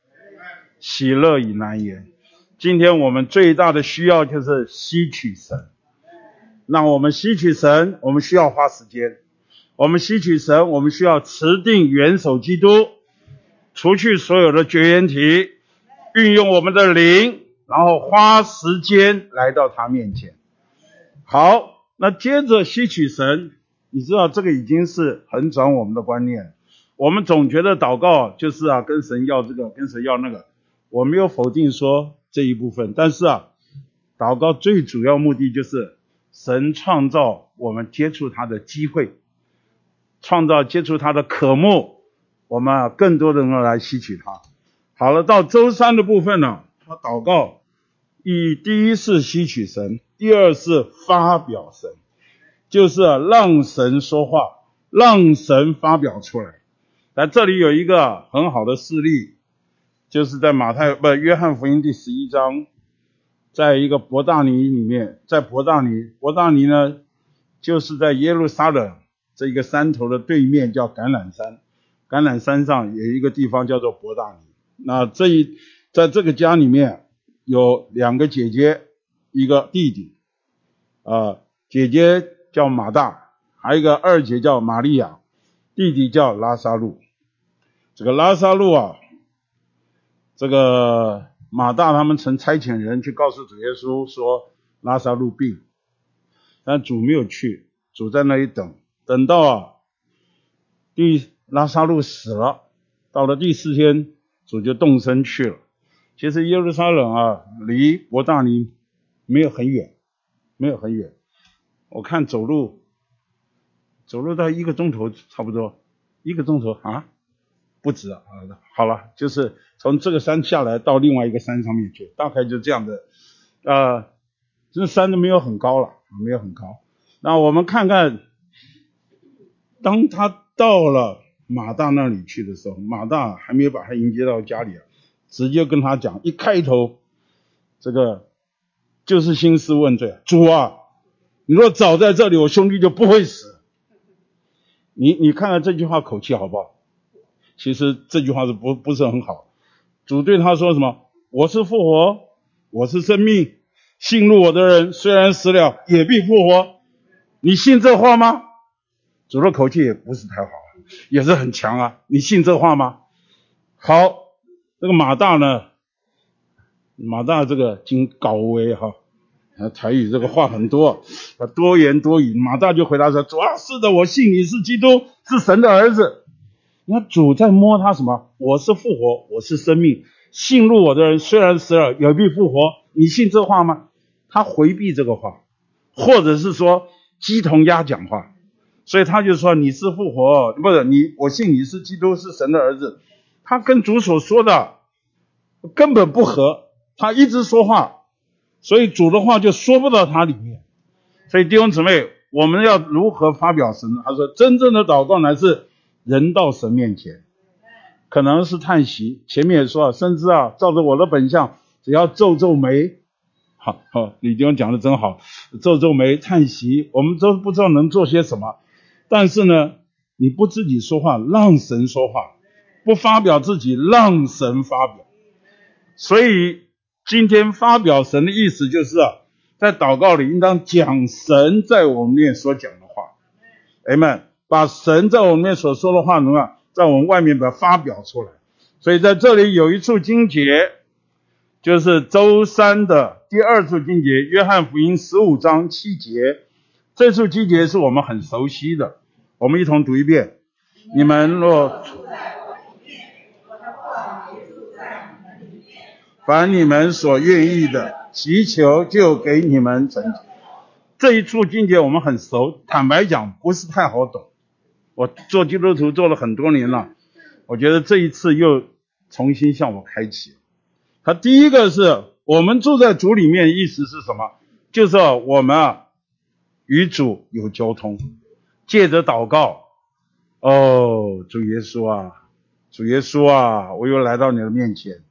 喜乐已难言。今天我们最大的需要就是吸取神。那我们吸取神，我们需要花时间；我们吸取神，我们需要持定元首基督，除去所有的绝缘体，运用我们的灵，然后花时间来到他面前。好。那接着吸取神，你知道这个已经是很转我们的观念。我们总觉得祷告就是啊，跟神要这个，跟神要那个。我没有否定说这一部分，但是啊，祷告最主要目的就是神创造我们接触他的机会，创造接触他的渴慕，我们啊更多的人来吸取他。好了，到周三的部分呢，他祷告以第一次吸取神。第二是发表神，就是让神说话，让神发表出来。那这里有一个很好的事例，就是在马太不约翰福音第十一章，在一个伯大尼里面，在伯大尼，伯大尼呢，就是在耶路撒冷这一个山头的对面，叫橄榄山。橄榄山上有一个地方叫做伯大尼。那这一在这个家里面有两个姐姐。一个弟弟，啊、姐姐叫马大，还有一个二姐叫玛利亚，弟弟叫拉撒路。这个拉撒路啊，这个马大他们曾差遣人去告诉主耶稣说拉撒路病，但主没有去，主在那里等，等到啊，第拉撒路死了，到了第四天，主就动身去了。其实耶路撒冷啊，离伯大尼。没有很远，没有很远，我看走路，走路到一个钟头差不多，一个钟头啊，不止啊，好了，就是从这个山下来到另外一个山上面去，大概就这样的，呃，这山都没有很高了，没有很高。那我们看看，当他到了马大那里去的时候，马大还没有把他迎接到家里啊，直接跟他讲，一开头，这个就是兴师问罪，主啊，你若早在这里，我兄弟就不会死。你你看看这句话口气好不好？其实这句话是不不是很好。主对他说什么？我是复活，我是生命。信入我的人，虽然死了，也必复活。你信这话吗？主的口气也不是太好，也是很强啊。你信这话吗？好，这个马大呢，马大这个经高危哈，台语这个话很多，多言多语。马大就回答说：主啊，是的，我信你是基督，是神的儿子。那主在摸他什么？我是复活，我是生命。信入我的人，虽然死了，也必复活。你信这话吗？他回避这个话，或者是说鸡同鸭讲话，所以他就说你是复活，不是你，我信你是基督，是神的儿子。他跟主所说的根本不合，他一直说话，所以主的话就说不到他里面。所以弟兄姊妹，我们要如何发表神？他说，真正的祷告乃是人到神面前，可能是叹息。前面也说了，甚至啊，照着我的本相，只要皱皱眉。好好，李弟兄讲的真好，皱皱眉叹息，我们都不知道能做些什么。但是呢，你不自己说话，让神说话；不发表自己，让神发表。所以今天发表神的意思就是啊，在祷告里应当讲神在我们面所讲的话。阿们，把神在我们面所说的话，能啊，在我们外面把它发表出来。所以在这里有一处经节。就是周三的第二处经节，约翰福音十五章七节，这处经节是我们很熟悉的，我们一同读一遍。你们若凡你们所愿意的，祈求就给你们成。这一处经节我们很熟，坦白讲不是太好懂。我做基督徒做了很多年了，我觉得这一次又重新向我开启。他第一个是我们住在主里面，意思是什么？就是我们啊与主有交通，借着祷告。哦，主耶稣啊，主耶稣啊，我又来到你的面前。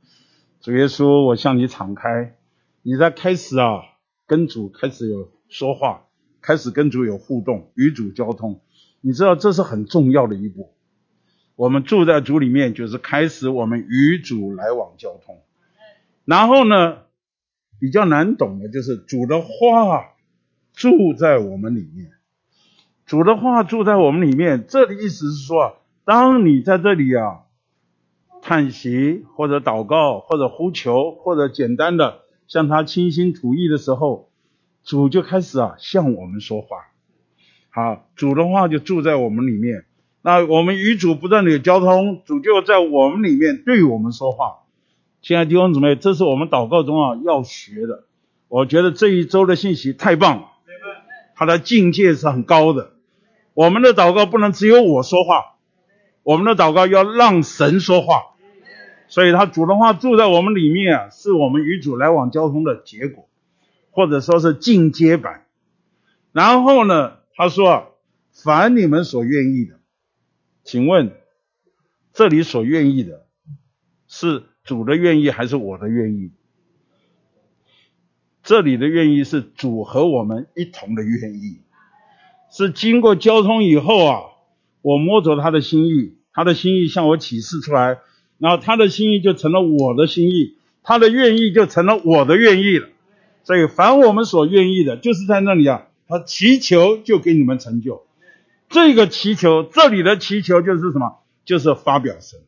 主耶稣，我向你敞开。你在开始啊，跟主开始有说话，开始跟主有互动，与主交通。你知道这是很重要的一步。我们住在主里面，就是开始我们与主来往交通。然后呢，比较难懂的就是主的话住在我们里面，主的话住在我们里面，这的意思是说，当你在这里啊叹息或者祷告或者呼求或者简单的向他倾心吐意的时候，主就开始啊向我们说话。好，主的话就住在我们里面，那我们与主不断的有交通，主就在我们里面对我们说话。亲爱的弟兄姊妹，这是我们祷告中啊要学的。我觉得这一周的信息太棒了，它的境界是很高的。我们的祷告不能只有我说话，我们的祷告要让神说话。所以他主的话住在我们里面啊，是我们与主来往交通的结果，或者说是进阶版。然后呢，他说啊，凡你们所愿意的，请问这里所愿意的是？主的愿意还是我的愿意？这里的愿意是主和我们一同的愿意，是经过交通以后啊，我摸着他的心意，他的心意向我启示出来，然后他的心意就成了我的心意，他的愿意就成了我的愿意了。所以凡我们所愿意的，就是在那里啊，他祈求就给你们成就。这个祈求，这里的祈求就是什么？就是发表神。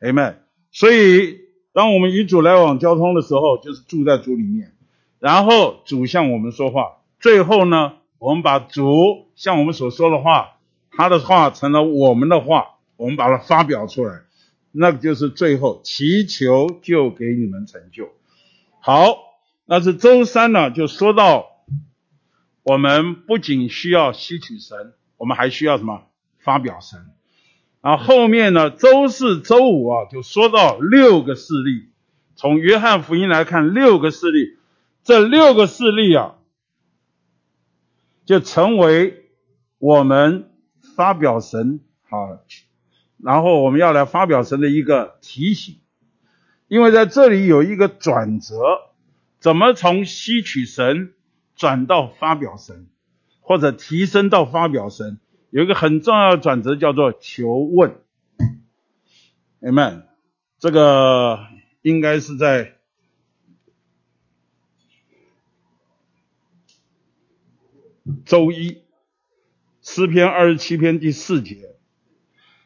Amen。所以，当我们与主来往交通的时候，就是住在主里面，然后主向我们说话，最后呢，我们把主向我们所说的话，他的话成了我们的话，我们把它发表出来，那就是最后祈求就给你们成就。好，那是周三呢，就说到我们不仅需要吸取神，我们还需要什么？发表神。然后后面呢，周四、周五啊，就说到六个事例。从约翰福音来看，六个事例，这六个事例啊，就成为我们发表神啊，然后我们要来发表神的一个提醒，因为在这里有一个转折，怎么从吸取神转到发表神，或者提升到发表神，有一个很重要的转折叫做求问。Amen，这个应该是在周一诗篇二十七篇第四节，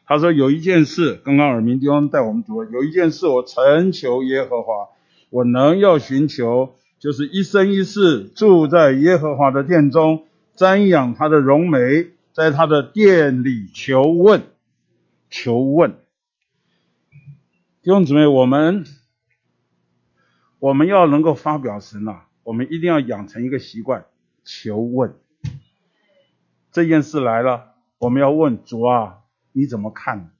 他说有一件事，刚刚耳鸣弟兄带我们读了，有一件事我诚求耶和华，我能要寻求，就是一生一世住在耶和华的殿中，瞻仰他的荣美，在他的殿里求问，求问。弟兄姊妹，我们我们要能够发表神啊，我们一定要养成一个习惯，求问。这件事来了，我们要问主啊，你怎么看？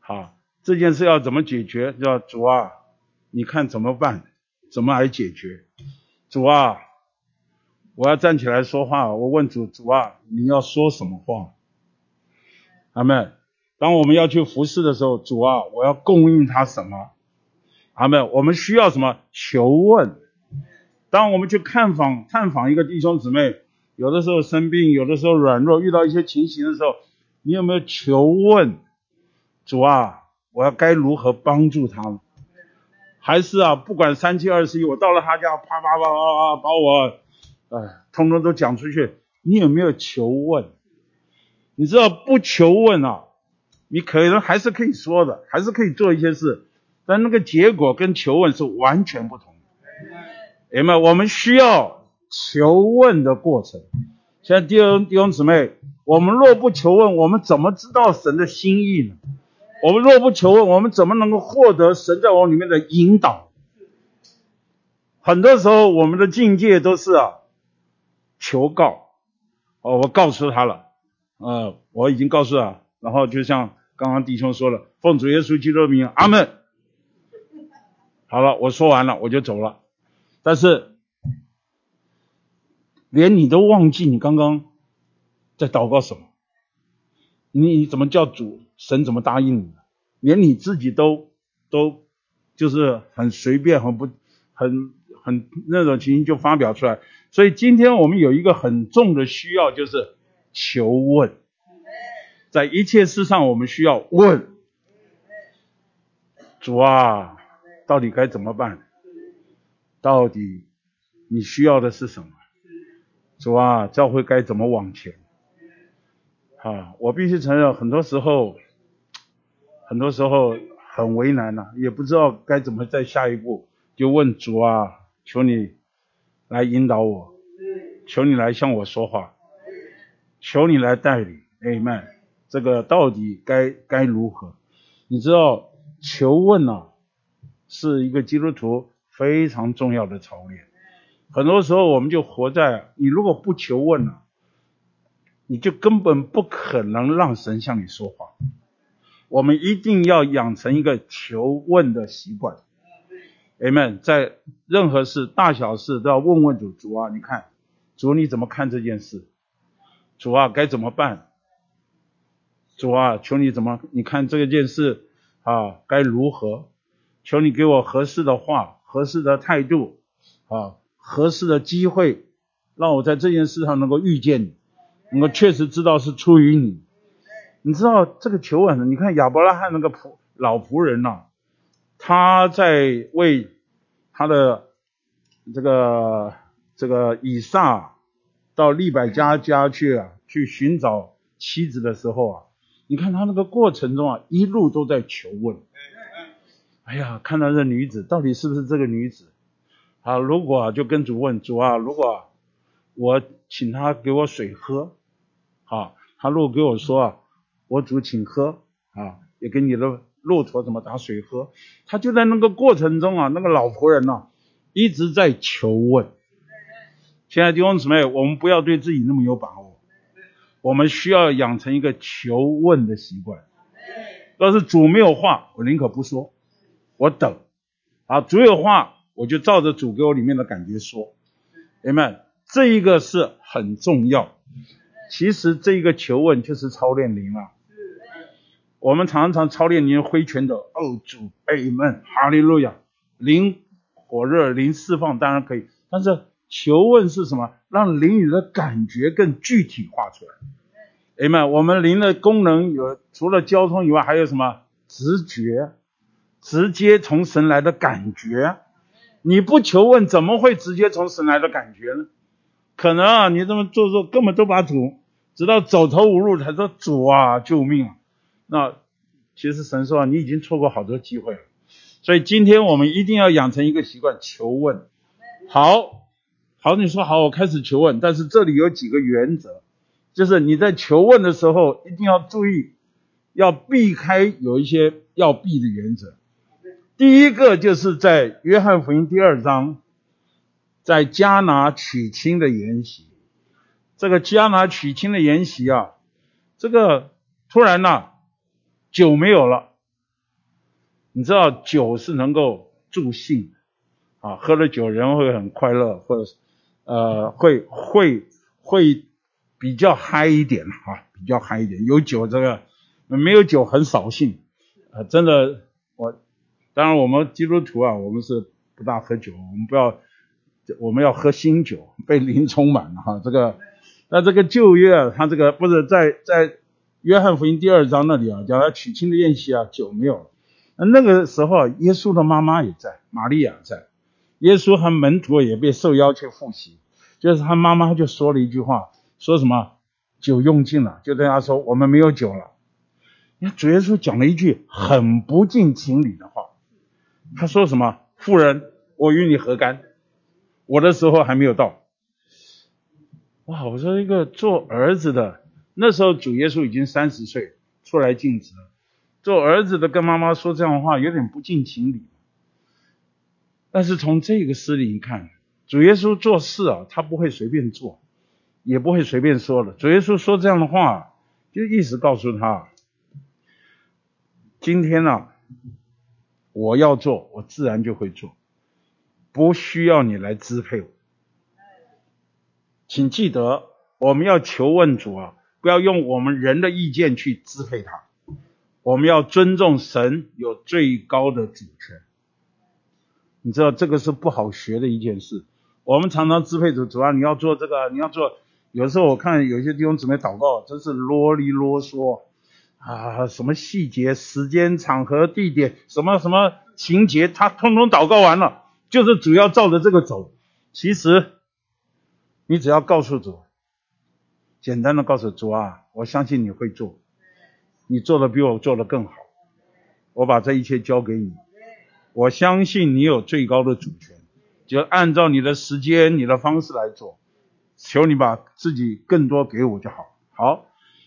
好，这件事要怎么解决？要主啊，你看怎么办？怎么来解决？主啊，我要站起来说话，我问主，主啊，你要说什么话？阿门。当我们要去服侍的时候，主啊，我要供应他什么？阿妹，我们需要什么？求问。当我们去看访、探访一个弟兄姊妹，有的时候生病，有的时候软弱，遇到一些情形的时候，你有没有求问？主啊，我要该如何帮助他？还是啊，不管三七二十一，我到了他家，啪啪啪啪啪，把我，哎，通通都讲出去。你有没有求问？你知道不求问啊？你可能还是可以说的，还是可以做一些事，但那个结果跟求问是完全不同的。明白？我们需要求问的过程。现在弟兄弟兄姊妹，我们若不求问，我们怎么知道神的心意呢？我们若不求问，我们怎么能够获得神在我里面的引导？很多时候，我们的境界都是啊，求告。哦，我告诉他了，呃，我已经告诉了。然后就像刚刚弟兄说了，奉主耶稣基督的名，阿门。好了，我说完了，我就走了。但是连你都忘记你刚刚在祷告什么？你怎么叫主？神怎么答应你？连你自己都都就是很随便、很不、很很那种情形就发表出来。所以今天我们有一个很重的需要，就是求问。在一切事上，我们需要问主啊，到底该怎么办？到底你需要的是什么？主啊，教会该怎么往前？啊，我必须承认，很多时候，很多时候很为难呐，也不知道该怎么再下一步，就问主啊，求你来引导我，求你来向我说话，求你来带领，Amen。这个到底该该如何？你知道求问啊，是一个基督徒非常重要的操练。很多时候我们就活在你如果不求问啊，你就根本不可能让神向你说话。我们一定要养成一个求问的习惯。Amen。在任何事大小事都要问问主，主啊，你看，主你怎么看这件事？主啊，该怎么办？主啊，求你怎么？你看这件事啊，该如何？求你给我合适的话、合适的态度啊、合适的机会，让我在这件事上能够遇见你，能够确实知道是出于你。你知道这个求问，你看亚伯拉罕那个仆老仆人呐、他在为他的这个这个以撒到利百加家去啊，去寻找妻子的时候啊。你看他那个过程中啊，一路都在求问。哎呀，看到这女子到底是不是这个女子？啊，如果就跟主问主啊，如果我请他给我水喝，啊，他如果给我说啊，我主请喝，啊，也给你的骆驼怎么打水喝，他就在那个过程中啊，那个老仆人呐，一直在求问。亲爱的弟兄姊妹，我们不要对自己那么有把握。我们需要养成一个求问的习惯。要是主没有话，我宁可不说，我等。啊，主有话，我就照着主给我里面的感觉说，Amen。这一个是很重要。其实这一个求问就是操练灵啊。我们常常操练灵挥拳的，哦主，Amen，哈利路亚，灵火热，灵释放当然可以，但是求问是什么？让灵里的感觉更具体化出来。Amen。我们灵的功能有除了交通以外，还有什么？直觉，直接从神来的感觉。你不求问，怎么会直接从神来的感觉呢？可能啊，你这么做做，根本都把主，直到走投无路才说主啊，救命啊！那其实神说啊，你已经错过好多机会了。所以今天我们一定要养成一个习惯，求问。好，好，你说好，我开始求问。但是这里有几个原则，就是你在求问的时候一定要注意，要避开有一些要避的原则。第一个就是在约翰福音第二章。在迦拿娶亲的筵席，这个迦拿娶亲的筵席啊，这个突然呐、啊，酒没有了。你知道酒是能够助兴啊，喝了酒人会很快乐，或者呃会会会比较嗨一点啊，比较嗨一点。有酒这个没有酒很扫兴啊，真的我当然我们基督徒啊，我们是不大喝酒，我们不要。我们要喝新酒，被灵充满了哈。这个，那这个旧约啊，他这个不是在在约翰福音第二章那里啊，讲他娶亲的宴席啊，酒没有了。那个时候，耶稣的妈妈也在，玛利亚在，耶稣和门徒也被受邀去赴席，就是他妈妈就说了一句话，说什么酒用尽了，就对他说我们没有酒了。你看主耶稣讲了一句很不近情理的话，他说什么？妇人，我与你何干？我的时候还没有到，哇！我说一个做儿子的，那时候主耶稣已经三十岁，出来尽职。做儿子的跟妈妈说这样的话，有点不近情理。但是从这个诗里一看，主耶稣做事啊，他不会随便做，也不会随便说的。主耶稣说这样的话，就意思告诉他，今天啊，我要做，我自然就会做。不需要你来支配我，请记得，我们要求问主啊，不要用我们人的意见去支配他，我们要尊重神有最高的主权。你知道这个是不好学的一件事。我们常常支配主，主啊，你要做这个，你要做。有时候我看有些弟兄姊妹祷告，真是啰里啰嗦啊，什么细节、时间、场合、地点，什么什么情节，他通通祷告完了。就是主要照着这个走，其实你只要告诉主，简单的告诉主啊，我相信你会做，你做的比我做的更好，我把这一切交给你，我相信你有最高的主权，就按照你的时间、你的方式来做，求你把自己更多给我就好。好，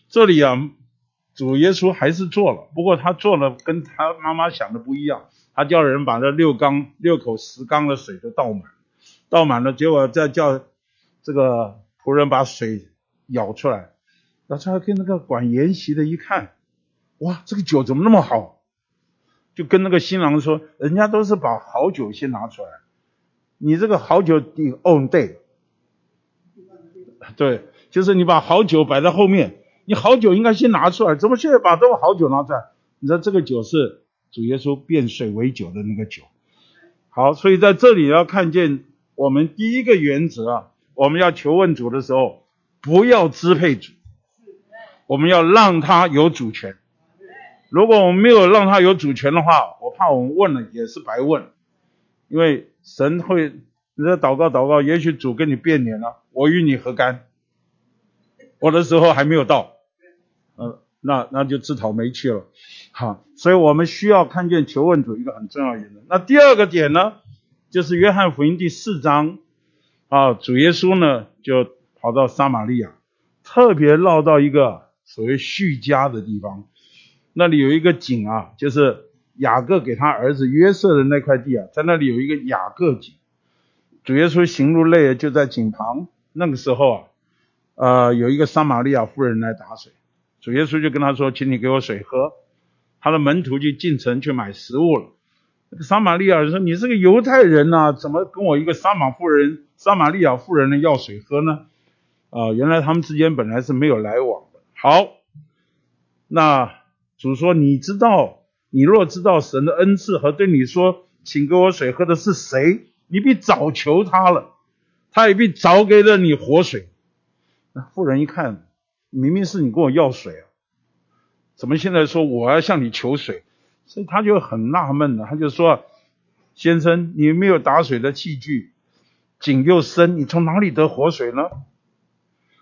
这里啊，主耶稣还是做了，不过他做了跟他妈妈想的不一样。他叫人把这六缸、六口石缸的水都倒满，倒满了，结果再叫这个仆人把水舀出来。然后他跟那个管筵席的一看，哇，这个酒怎么那么好？就跟那个新郎说，人家都是把好酒先拿出来，你这个好酒第 on day，对，就是你把好酒摆在后面，你好酒应该先拿出来，怎么现在把这个好酒拿出来？你说这个酒是？主耶稣变水为酒的那个酒，好，所以在这里要看见我们第一个原则啊，我们要求问主的时候，不要支配主，我们要让他有主权。如果我们没有让他有主权的话，我怕我们问了也是白问，因为神会，你在祷告祷告，也许主跟你变脸了，我与你何干？我的时候还没有到，那那就自讨没趣了。好，所以我们需要看见求问主一个很重要的原则。那第二个点呢，就是约翰福音第四章啊，主耶稣呢就跑到撒玛利亚，特别绕到一个所谓叙加的地方，那里有一个井啊，就是雅各给他儿子约瑟的那块地啊，在那里有一个雅各井。主耶稣行路累了，就在井旁。那个时候啊，呃，有一个撒玛利亚妇人来打水，主耶稣就跟他说：“请你给我水喝。”他的门徒就进城去买食物了，撒玛利亚人说：“你是个犹太人呐、怎么跟我一个撒玛妇人、撒玛利亚妇人呢要水喝呢？”啊，原来他们之间本来是没有来往的。好，那主说：“你知道，你若知道神的恩赐和对你说，请给我水喝的是谁，你必早求他了，他也必早给了你活水。”那妇人一看，明明是你跟我要水啊，怎么现在说我要向你求水？所以他就很纳闷了，他就说：“先生，你没有打水的器具，井又深，你从哪里得活水呢？”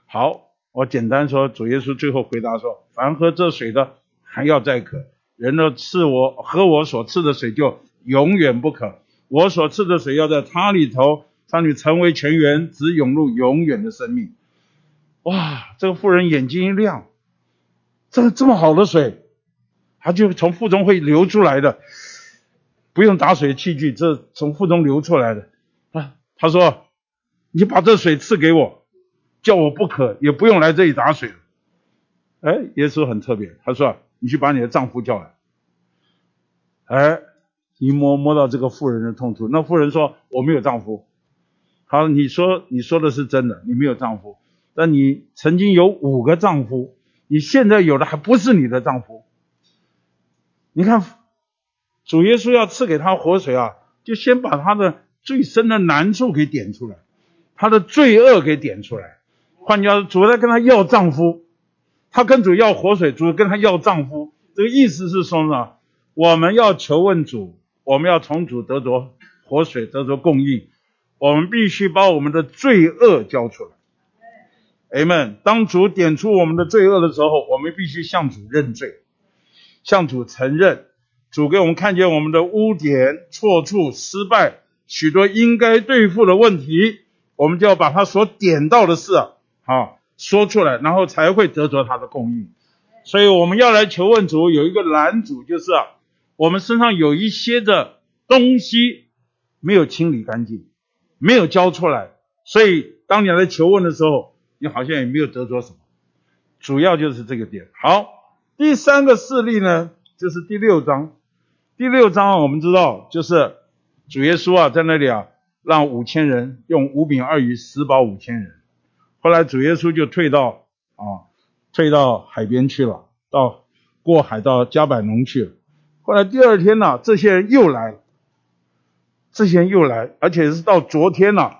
好，我简单说，主耶稣最后回答说：“凡喝这水的，还要再渴；人若赐我喝我所赐的水，就永远不渴。我所赐的水要在他里头，让你成为泉源，直涌入永远的生命。”哇，这个妇人眼睛一亮，这这么好的水！他就从腹中会流出来的，不用打水器具，这从腹中流出来的。啊，他说：“你把这水赐给我，叫我不渴，也不用来这里打水。”哎，耶稣很特别，他说：“你去把你的丈夫叫来。”哎，一摸摸到这个妇人的痛处，那妇人说：“我没有丈夫。”好，你说你说的是真的，你没有丈夫，那你曾经有五个丈夫，你现在有的还不是你的丈夫。你看，主耶稣要赐给他活水啊，就先把他的最深的难处给点出来，他的罪恶给点出来。换句话说，主在跟他要丈夫，他跟主要活水，主跟他要丈夫。这个意思是说呢，我们要求问主，我们要从主得着活水，得着供应，我们必须把我们的罪恶交出来。Amen。当主点出我们的罪恶的时候，我们必须向主认罪。向主承认，主给我们看见我们的污点、错处、失败，许多应该对付的问题，我们就要把他所点到的事啊，啊说出来，然后才会得着他的供应。所以我们要来求问主，有一个拦阻，就是，我们身上有一些的东西没有清理干净，没有交出来，所以当你来求问的时候，你好像也没有得着什么。主要就是这个点。好。第三个事例呢，就是第六章。第六章我们知道，就是主耶稣啊，在那里啊，让五千人用五饼二鱼食饱五千人。后来主耶稣就退到啊，退到海边去了，到过海到加百农去了。后来第二天呢，这些人又来了，这些人又来，而且是到昨天了，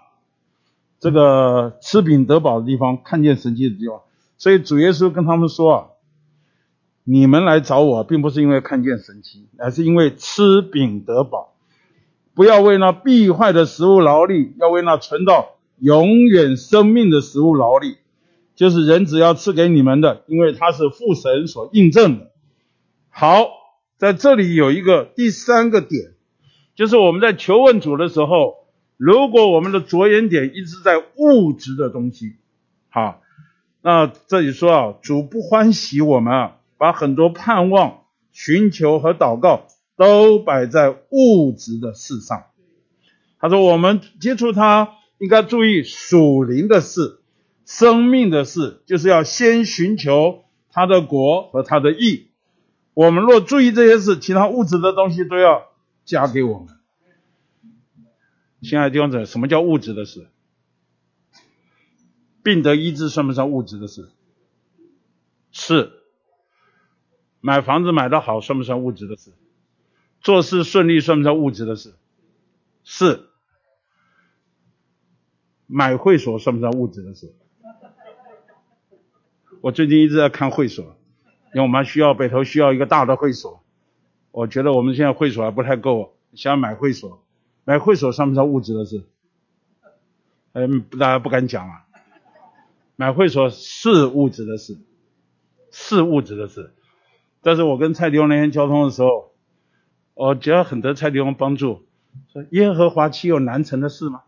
这个吃饼得饱的地方，看见神迹的地方。所以主耶稣跟他们说啊。你们来找我，并不是因为看见神奇，而是因为吃饼得饱。不要为那必坏的食物劳力，要为那存到永远生命的食物劳力。就是人只要赐给你们的，因为他是父神所印证的。好，在这里有一个第三个点，就是我们在求问主的时候，如果我们的着眼点一直在物质的东西，好，那这里说啊，主不欢喜我们啊。把很多盼望、寻求和祷告都摆在物质的事上。他说：“我们接触他，应该注意属灵的事、生命的事，就是要先寻求他的国和他的义。我们若注意这些事，其他物质的东西都要加给我们。”亲爱的弟兄姊妹，什么叫物质的事？病得医治算不算物质的事？是。买房子买得好算不算物质的事？做事顺利算不算物质的事？是。买会所算不算物质的事？我最近一直在看会所，因为我们需要北投需要一个大的会所。我觉得我们现在会所还不太够，想买会所。买会所算不算物质的事？嗯，大家不敢讲啊。买会所是物质的事，是物质的事。但是我跟蔡迪翁那天交通的时候，我觉得很得蔡迪翁帮助，说耶和华岂有难成的事吗？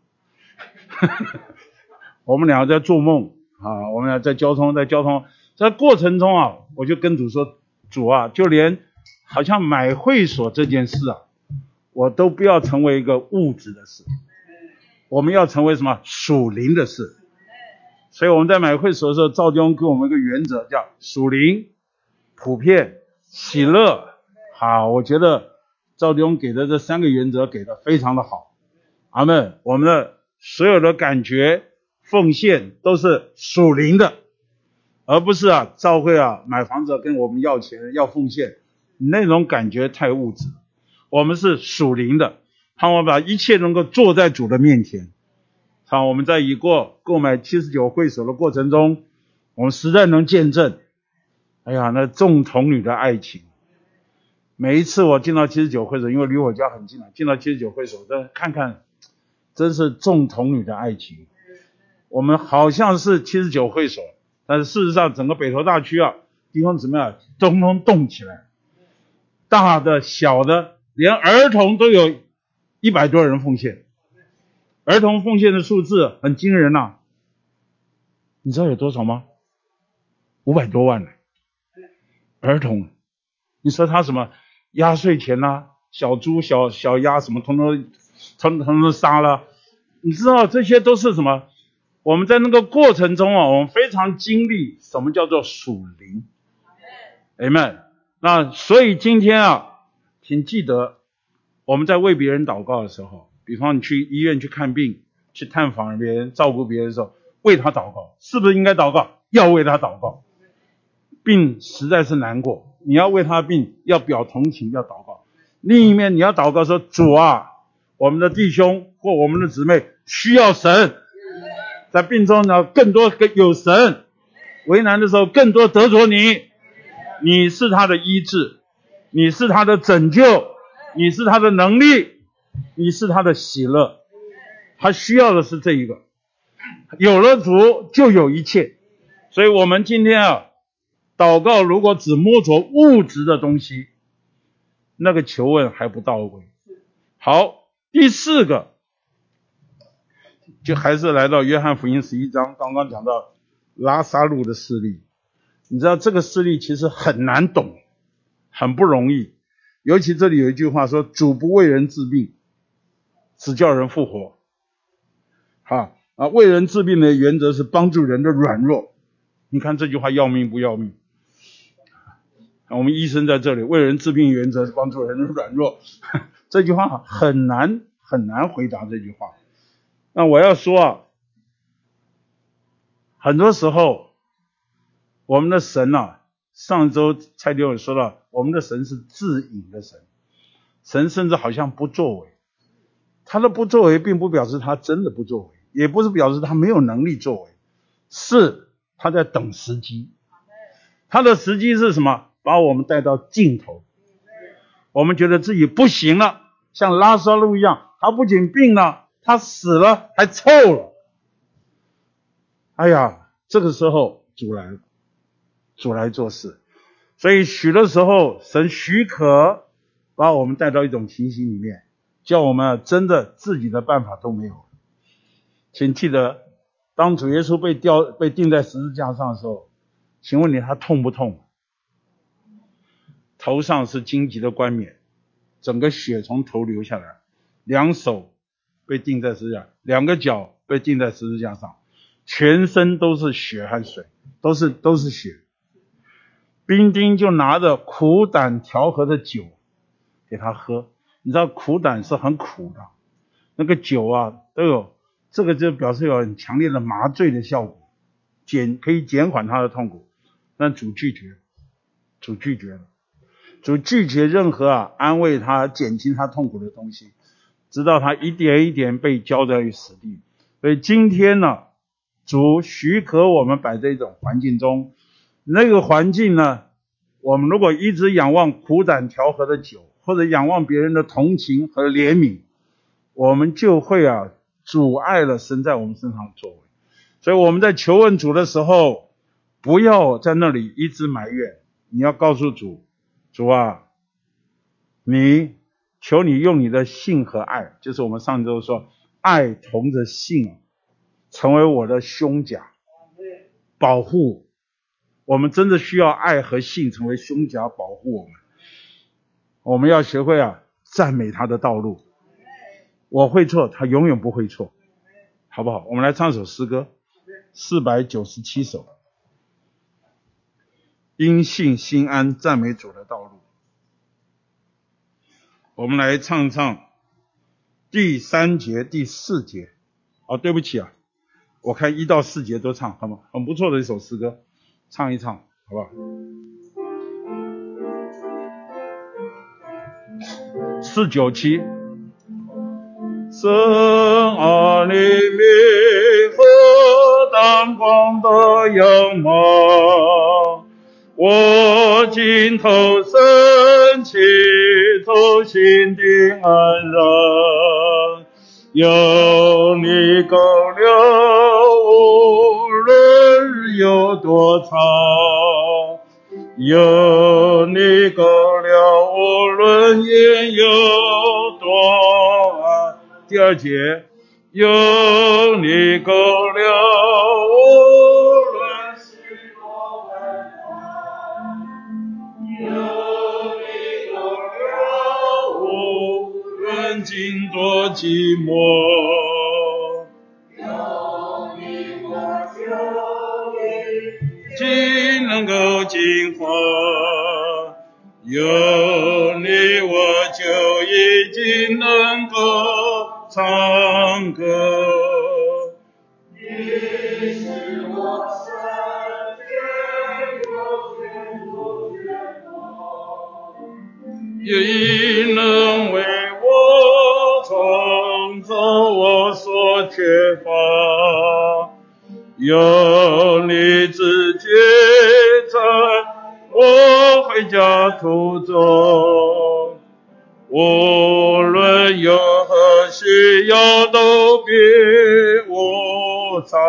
我们两个在做梦啊，我们俩在交通，在交通，在过程中啊，我就跟主说，主啊，就连好像买会所这件事啊，我都不要成为一个物质的事，我们要成为什么属灵的事。所以我们在买会所的时候，赵忠给我们一个原则，叫属灵、普遍。喜乐，好，我觉得赵忠给的这三个原则给的非常的好。阿妹，我们的所有的感觉奉献都是属灵的，而不是啊，教会啊买房子跟我们要钱要奉献，那种感觉太物质。我们是属灵的，盼望把一切能够坐在主的面前。好，我们在已过购买七十九会所的过程中，我们实在能见证，哎呀，那众童女的爱情。每一次我进到七十九会所，因为离我家很近啊，进到七十九会所，再看看，真是众童女的爱情。我们好像是七十九会所，但是事实上整个北投大区啊，地方怎么样，通通动起来，大的小的，连儿童都有一百多人奉献，儿童奉献的数字很惊人呐、你知道有多少吗？五百多万呢，儿童，你说他什么？压岁钱呐，小猪、小小鸭什么，统统统统都杀了。你知道这些都是什么？我们在那个过程中啊，我们非常经历什么叫做属灵。Amen。那所以今天啊，请记得我们在为别人祷告的时候，比方你去医院去看病、去探访别人、照顾别人的时候，为他祷告，是不是应该祷告？要为他祷告。病实在是难过。你要为他病要表同情，要祷告。另一面你要祷告说：“主啊，我们的弟兄或我们的姊妹需要神，在病中呢更多有神，为难的时候更多得着你。你是他的医治，你是他的拯救，你是他的能力，你是他的喜乐。他需要的是这一个，有了主就有一切。所以我们今天啊。”祷告如果只摸着物质的东西，那个求问还不到位。好，第四个，就还是来到约翰福音十一章，刚刚讲到拉撒路的事例。你知道这个事例其实很难懂，很不容易。尤其这里有一句话说：“主不为人治病，只叫人复活。”哈啊，为人治病的原则是帮助人的软弱。你看这句话要命不要命？我们医生在这里为人治病，原则是帮助人的软弱。这句话很难很难回答这句话。那我要说啊，很多时候我们的神呐、上周蔡弟兄说到，我们的神是自隐的神，神甚至好像不作为。他的不作为，并不表示他真的不作为，也不是表示他没有能力作为，是他在等时机。他的时机是什么？把我们带到尽头，我们觉得自己不行了，像拉撒路一样，他不仅病了，他死了还臭了。哎呀，这个时候主来了，主来做事，所以许的时候神许可把我们带到一种情形里面，叫我们真的自己的办法都没有。请记得，当主耶稣被吊被钉在十字架上的时候，请问你他痛不痛？头上是荆棘的冠冕，整个血从头流下来，两手被钉在十字架，两个脚被钉在十字架上，全身都是血和水，都是都是血。兵丁就拿着苦胆调和的酒给他喝，你知道苦胆是很苦的，那个酒啊都有，这个就表示有很强烈的麻醉的效果，减可以减缓他的痛苦，但主拒绝，主拒绝了。主拒绝任何啊安慰他、减轻他痛苦的东西，直到他一点一点被交在于死地。所以今天呢，主许可我们摆在一种环境中，那个环境呢，我们如果一直仰望苦胆调和的酒，或者仰望别人的同情和怜悯，我们就会啊阻碍了神在我们身上的作为。所以我们在求问主的时候，不要在那里一直埋怨，你要告诉主。主啊，你求你用你的信和爱，就是我们上周说，爱同着信，成为我的胸甲，保护我们。真的需要爱和性成为胸甲，保护我们。我们要学会啊，赞美他的道路。我会错，他永远不会错，好不好？我们来唱首诗歌，四百九十七首。因信心安，赞美主的道路。我们来唱唱第三节、第四节。哦，对不起啊，我看一到四节都唱，好吗？很不错的一首诗歌，唱一唱，好不好？四九七。神啊，你名何等光的样貌，我今投身其中心的安然，有你够了，有多长，有你够了，无论远有多远。第二节，有你够了，无论是多困难，有你够了，无论经多寂寞，能够净化，有你我就已经能够。唱歌，你是我生前永远不变的，你能为我创造我所缺乏，有途中，无论有何需要都别无常，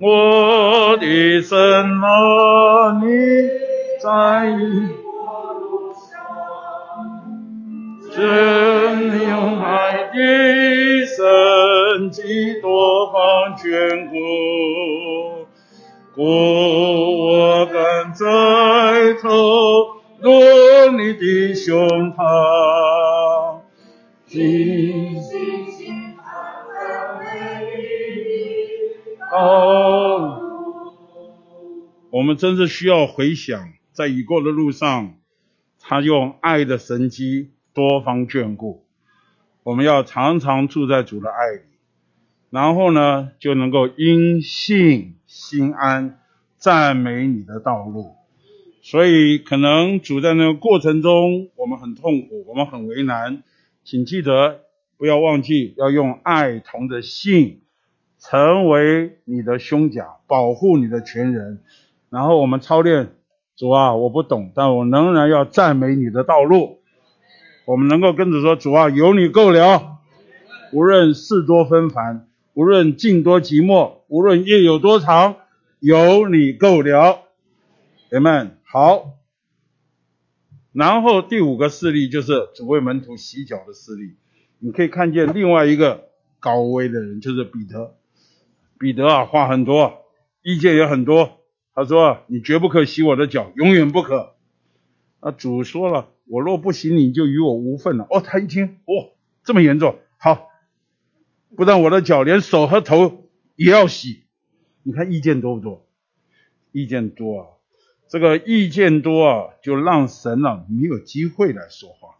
我的神啊，你在我路上，真有爱的神迹多方眷顾，故我敢再头。落你的胸膛，信心心盼盼为你道路。我们真是需要回想，在已过的路上，他用爱的神迹多方眷顾。我们要常常住在主的爱里，然后呢，就能够因信心安，赞美你的道路。所以，可能主在那个过程中，我们很痛苦，我们很为难。请记得，不要忘记要用爱同着信，成为你的胸甲，保护你的全人。然后我们操练，主啊，我不懂，但我仍然要赞美你的道路。我们能够跟着说，主啊，有你够了。无论事多纷繁，无论境多寂寞，无论夜有多长，有你够了。阿们。好，然后第五个事例就是主为门徒洗脚的事例。你可以看见另外一个高危的人，就是彼得。彼得啊，话很多，意见也很多。他说：“你绝不可洗我的脚，永远不可。”啊，主说了：“我若不洗你，就与我无份了。”哦，他一听，哦，这么严重，好，不但我的脚，连手和头也要洗。你看意见多不多？意见多啊。这个意见多啊，就让神啊没有机会来说话，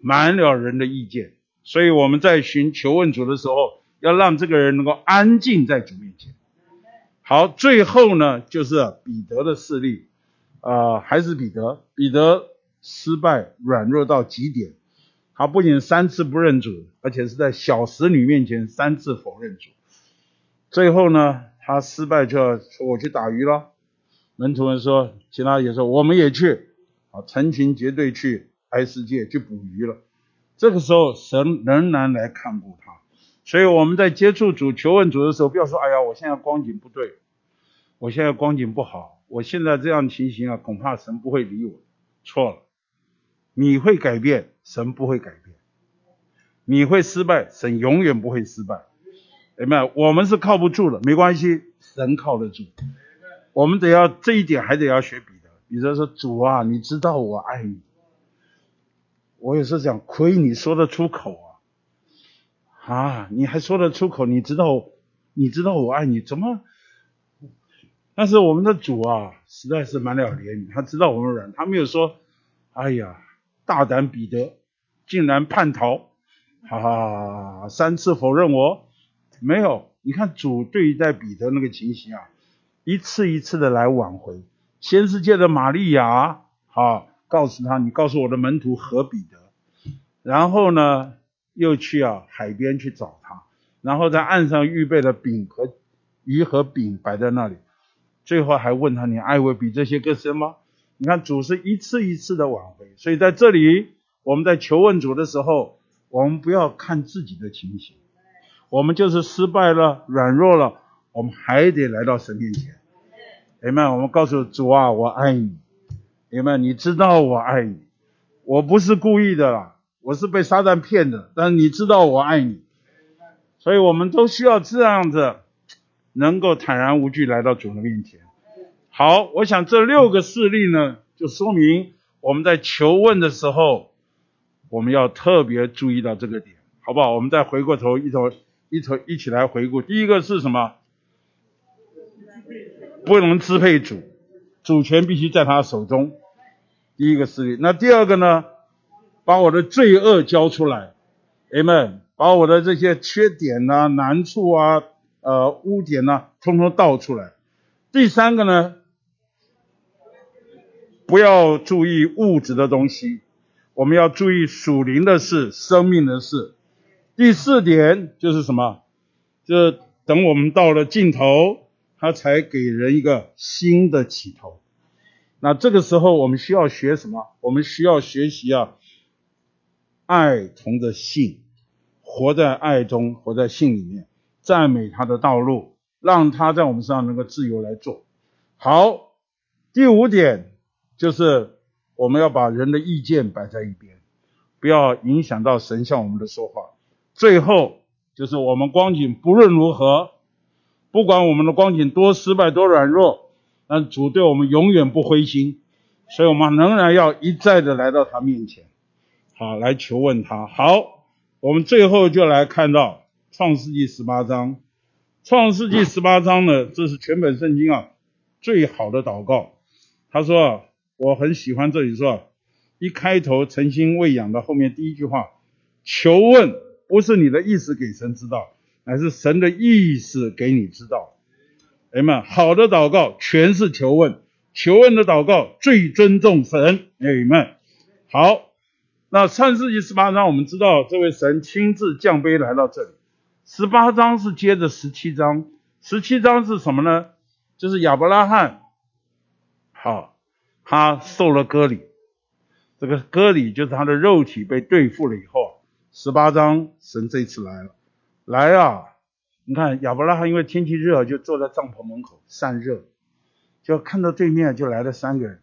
满了人的意见。所以我们在寻求问主的时候，要让这个人能够安静在主面前。好，最后呢，就是彼得的事例啊、还是彼得，彼得失败软弱到极点，他不仅三次不认主，而且是在小使女面前三次否认主。最后呢，他失败就要说我去打鱼了。门徒们说，其他也说，我们也去，啊，成群结队去爱世界去捕鱼了。这个时候，神仍然来看顾他。所以我们在接触主、求问主的时候，不要说，哎呀，我现在光景不对，我现在光景不好，我现在这样情形啊，恐怕神不会理我。错了，你会改变，神不会改变；你会失败，神永远不会失败。哎妈，我们是靠不住的，没关系，神靠得住。我们得要这一点，还得要学彼得。彼得说：“主啊，你知道我爱你。”我也是讲，亏你说得出口啊！啊，你还说得出口？你知道，你知道我爱你，怎么？但是我们的主啊，实在是蛮了怜悯，他知道我们软，他没有说：“哎呀，大胆彼得竟然叛逃，哈哈，三次否认我，没有。你看主对待彼得那个情形啊，一次一次的来挽回。先是借着玛利亚，啊，告诉他，你告诉我的门徒和彼得，然后呢，又去啊海边去找他，然后在岸上预备了饼和鱼和饼摆在那里。最后还问他：“你爱我比这些更深吗？”你看主是一次一次的挽回，所以在这里我们在求问主的时候，我们不要看自己的情形，我们就是失败了、软弱了，我们还得来到神面前。明白，我们告诉主啊，我爱你。明白，你知道我爱你，我不是故意的啦，我是被撒旦骗的，但是你知道我爱你，所以我们都需要这样子。能够坦然无惧来到主的面前。好，我想这六个事例呢，就说明我们在求问的时候，我们要特别注意到这个点，好不好？我们再回过头一头一头一起来回顾。第一个是什么？不能支配主，主权必须在他手中。第一个事例。那第二个呢？把我的罪恶交出来，Amen。把我的这些缺点啊、难处啊。呃，污点呢，通通倒出来。第三个呢，不要注意物质的东西，我们要注意属灵的事、生命的事。第四点就是什么？就是等我们到了尽头，他才给人一个新的起头。那这个时候我们需要学什么？我们需要学习啊，爱同着信，活在爱中，活在信里面。赞美他的道路，让他在我们身上能够自由来做。好，第五点就是我们要把人的意见摆在一边，不要影响到神向我们的说话。最后就是我们光景不论如何，不管我们的光景多失败多软弱，但主对我们永远不灰心，所以我们仍然要一再的来到他面前，好，来求问他。好，我们最后就来看到。创世纪十八章，创世纪十八章呢，这是全本圣经啊最好的祷告。他说啊，我很喜欢这里说，一开头诚心喂养的后面第一句话，求问不是你的意思给神知道，乃是神的意思给你知道。哎们，好的祷告全是求问，求问的祷告最尊重神。哎们，好，那上世纪十八章我们知道这位神亲自降卑来到这里。十八章是接着十七章，十七章是什么呢？就是亚伯拉罕，好，他受了割礼，这个割礼就是他的肉体被对付了以后，十八章神这次来了，来啊！你看亚伯拉罕因为天气热，就坐在帐篷门口散热，就看到对面就来了三个人，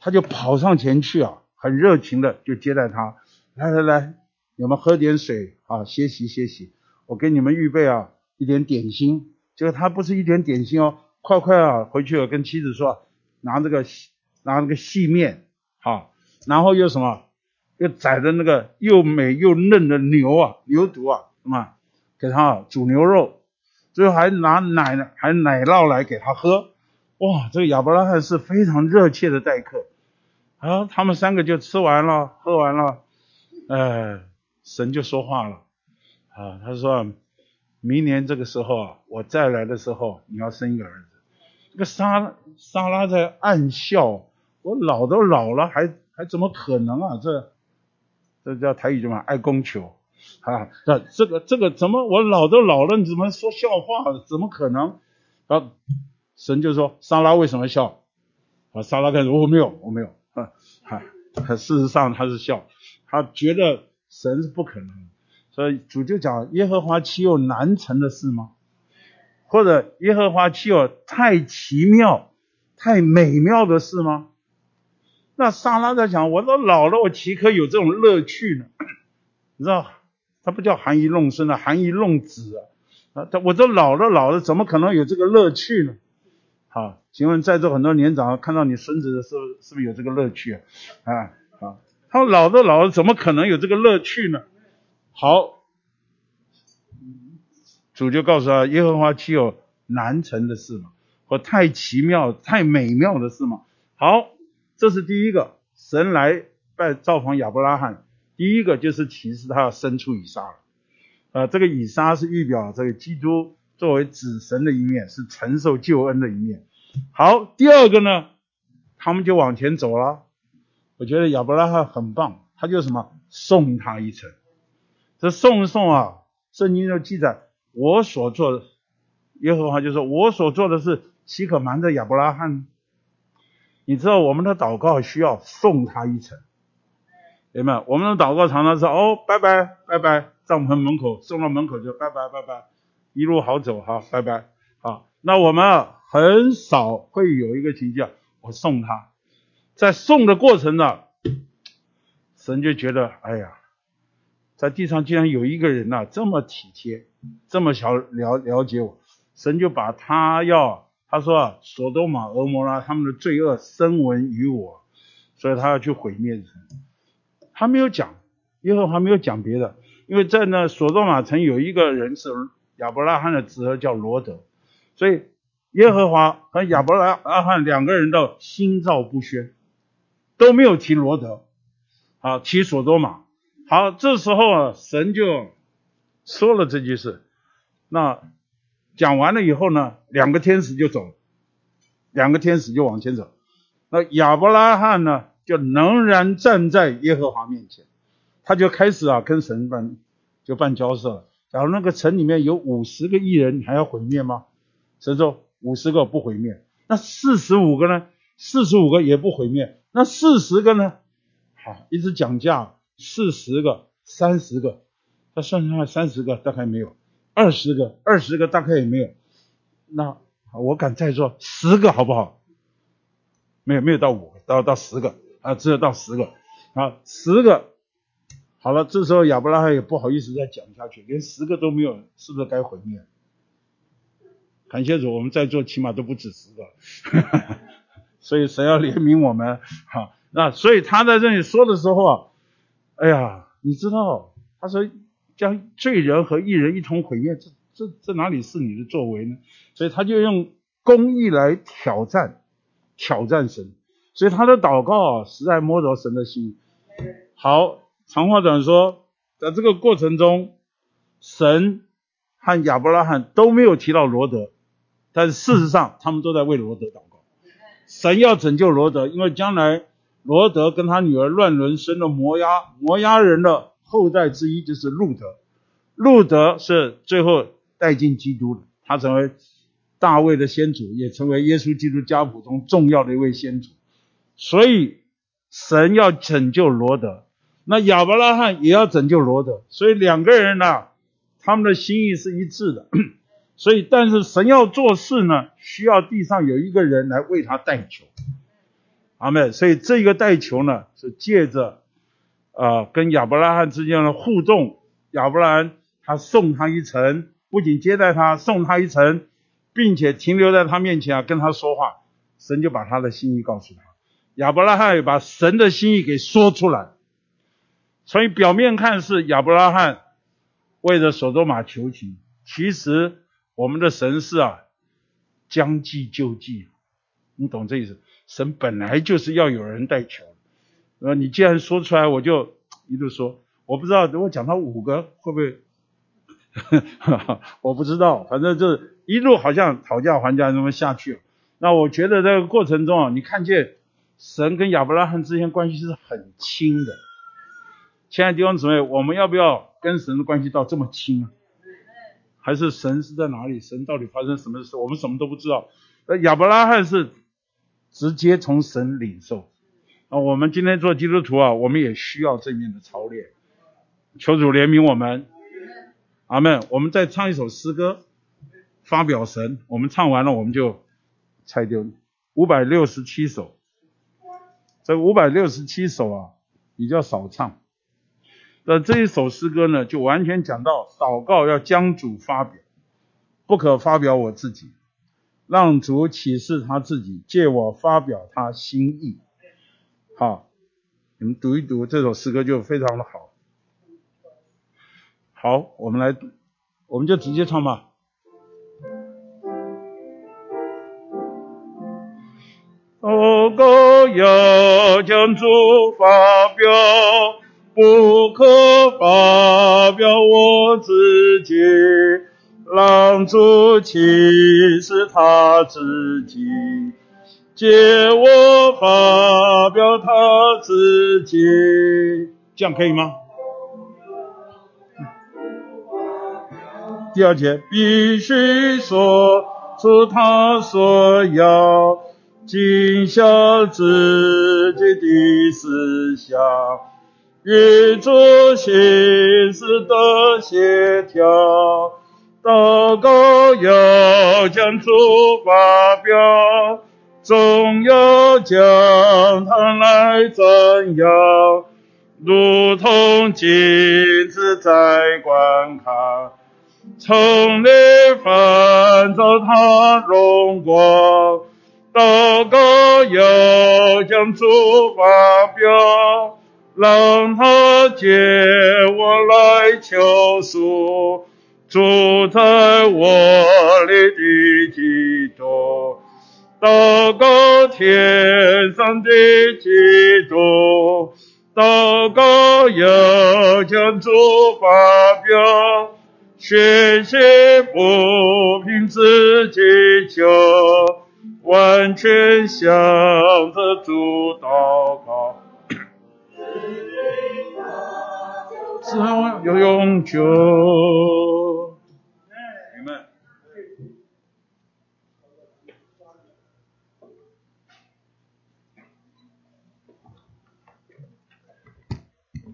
他就跑上前去啊，很热情的就接待他，来来来，你们喝点水啊，歇息歇息。我给你们预备啊一点点心，结果他不是一点点心哦，快快啊回去了跟妻子说，拿这个拿那个细面，好，然后又什么，又宰的那个又美又嫩的牛啊牛犊啊，什么给他煮牛肉，最后还拿奶还奶酪来给他喝，哇，这个亚伯拉罕是非常热切的待客，啊，他们三个就吃完了喝完了，哎，神就说话了。啊，他说，明年这个时候啊，我再来的时候，你要生一个儿子。这个撒撒拉在暗笑，我老都老了，还还怎么可能啊？这这叫台语叫什么？爱供求啊？那这个这个怎么我老都老了，你怎么说笑话？怎么可能？啊，神就说，撒拉为什么笑？啊，撒拉看，我没有，我没有。啊，哈，事实上他是笑，他觉得神是不可能。所以主就讲，耶和华岂有难成的事吗？或者耶和华岂有太奇妙、太美妙的事吗？那莎拉在讲，我都老了，我岂可有这种乐趣呢？你知道，他不叫含饴弄孙啊，含饴弄子啊，啊，他我都老了，老了，怎么可能有这个乐趣呢？好，请问在座很多年长，看到你孙子的时候，是不是有这个乐趣啊？啊，好，他老了，老了，怎么可能有这个乐趣呢？好，主就告诉他：耶和华岂有难成的事吗？或太奇妙、太美妙的事吗？好，这是第一个，神来拜造访亚伯拉罕，第一个就是提示他要生出以撒了。呃，这个以撒是预表这个基督作为子神的一面，是承受救恩的一面。好，第二个呢，他们就往前走了。我觉得亚伯拉罕很棒，他就什么送他一程。这送送啊，圣经就记载我所做的，耶和华就说我所做的事，岂可瞒着亚伯拉罕？你知道我们的祷告需要送他一程，明白？我们的祷告常常是哦，拜拜拜拜，帐篷门口送到门口就拜拜拜拜，一路好走哈，拜拜。好，那我们很少会有一个情况，我送他，在送的过程呢，神就觉得哎呀，在地上竟然有一个人呐、这么体贴，这么想了了解我，神就把他要。他说啊，索多玛、俄摩拉他们的罪恶声闻于我，所以他要去毁灭城。他没有讲，耶和华没有讲别的，因为在那索多玛城有一个人是亚伯拉罕的侄儿叫罗德，所以耶和华和亚伯拉阿罕两个人的心照不宣，都没有提罗德，好提索多玛。好，这时候啊，神就说了这句事，那。讲完了以后呢，两个天使就走了，两个天使就往前走。那亚伯拉罕呢，就仍然站在耶和华面前，他就开始啊跟神办就办交涉了。假如那个城里面有五十个艺人，你还要毁灭吗？神说五十个不毁灭。那四十五个呢？四十五个也不毁灭。那四十个呢？好，一直讲价，四十个、三十个，他算上来三十个大概没有。二十个，二十个大概也没有。那我敢再说十个好不好？没有，没有到五个，到到十个啊，只有到十个啊，十个。好了，这时候亚伯拉罕也不好意思再讲下去，连十个都没有，是不是该毁灭？感谢主，我们在座起码都不止十个，所以神要怜悯我们。好，那所以他在这里说的时候啊，哎呀，你知道，他说。将罪人和义人一同毁灭，这这这哪里是你的作为呢？所以他就用公义来挑战，挑战神。所以他的祷告啊，实在摸着神的心。好，长话短说，在这个过程中，神和亚伯拉罕都没有提到罗德，但事实上他们都在为罗德祷告。神要拯救罗德，因为将来罗德跟他女儿乱伦生了摩押，摩押人的。后代之一就是路德，路德是最后带进基督的，他成为大卫的先祖，也成为耶稣基督家谱中重要的一位先祖。所以神要拯救罗德，那亚伯拉罕也要拯救罗德，所以两个人呢、他们的心意是一致的。所以，但是神要做事呢，需要地上有一个人来为他代求。阿们。所以这个代求呢，是借着。啊，跟亚伯拉罕之间的互动，亚伯拉罕他送他一程，不仅接待他，送他一程，并且停留在他面前啊，跟他说话，神就把他的心意告诉他，亚伯拉罕也把神的心意给说出来。所以表面看是亚伯拉罕为着索多玛求情，其实我们的神是啊，将计就计，你懂这意思？神本来就是要有人代求。呃，你既然说出来，我就 一路说。我不知道，等我讲到五个会不会？我不知道，反正就是一路好像讨价还价那么下去。那我觉得这个过程中啊，你看见神跟亚伯拉罕之间关系是很亲的。亲爱的弟兄姊妹，我们要不要跟神的关系到这么亲啊？还是神是在哪里？神到底发生什么事？我们什么都不知道。那亚伯拉罕是直接从神领受。啊，我们今天做基督徒啊，我们也需要这面的操练。求主怜悯我们，阿门。我们再唱一首诗歌，发表神。我们唱完了，我们就拆丢。五百六十七首，这五百六十七首啊，比较少唱。那这一首诗歌呢，就完全讲到祷告要将主发表，不可发表我自己，让主启示他自己，借我发表他心意。好，你们读一读这首诗歌就非常的好。好，我们来，我们就直接唱吧。祷告要将主发表，不可发表我自己，让主启示他自己，借我发表他自己，这样可以吗？第二节必须说出他所要，尽孝自己的思想，与主心思的协调，祷告要将主发表，总要将他来瞻仰，如同镜子在观看。从里反照他荣光，祷告要将主发表，让他借我来求赎，住在我里的基督，祷告天上的基督，祷告要将主发表。宣泄不凭自己求，完全向着主祷告，有永久。你们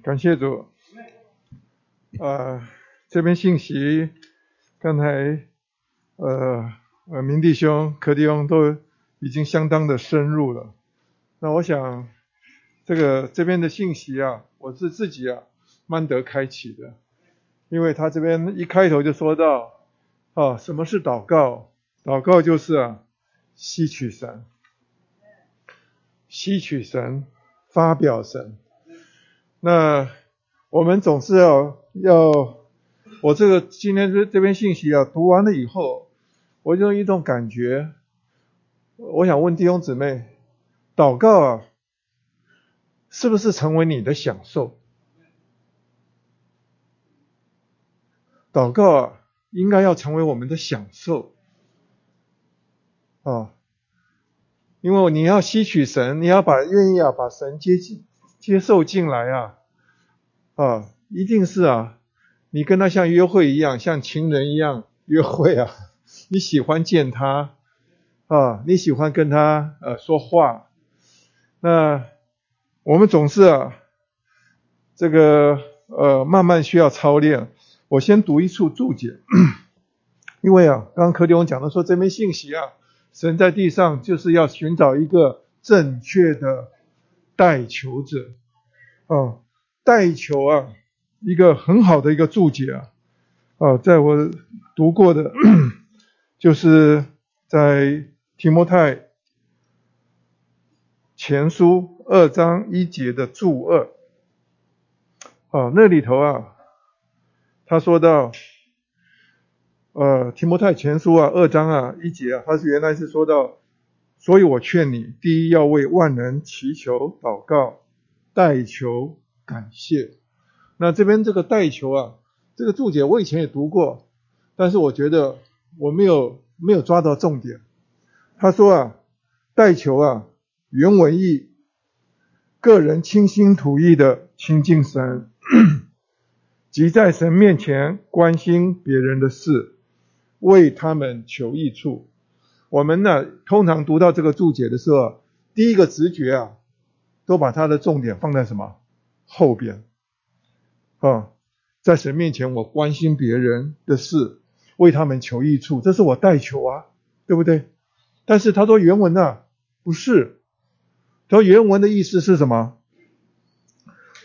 感谢主，啊。这边信息，刚才呃呃明弟兄、柯弟兄都已经相当的深入了。那我想，这个这边的信息啊，我是自己啊慢得开启的，因为他这边一开头就说到，啊，什么是祷告？祷告就是啊，吸取神，吸取神，发表神。那我们总是要要。我这个今天这这篇信息啊，读完了以后，我就有一种感觉，我想问弟兄姊妹，祷告啊，是不是成为你的享受？祷告啊，应该要成为我们的享受啊，因为你要吸取神，你要把愿意啊把神接进接受进来啊，啊，一定是啊。你跟他像约会一样，像情人一样约会啊！你喜欢见他啊，你喜欢跟他呃说话。那我们总是啊，这个呃慢慢需要操练。我先读一处注解，因为啊，刚刚柯弟兄讲的说这篇信息啊，神在地上就是要寻找一个正确的代求者啊，代求啊。一个很好的一个注解啊，啊，在我读过的，就是在提摩太前书二章一节的注二，啊，那里头啊，他说到，呃，提摩太前书啊二章啊一节啊，他是原来是说到，所以我劝你，第一要为万人祈求、祷告、代求、感谢。那这边这个代求啊，这个注解我以前也读过，但是我觉得我没有没有抓到重点。他说啊，代求啊，原文意，个人倾心吐意的亲近神，即在神面前关心别人的事，为他们求益处。我们呢，通常读到这个注解的时候，第一个直觉啊，都把它的重点放在什么后边。啊，在神面前，我关心别人的事，为他们求益处，这是我代求啊，对不对？但是他说原文啊，不是，他说原文的意思是什么？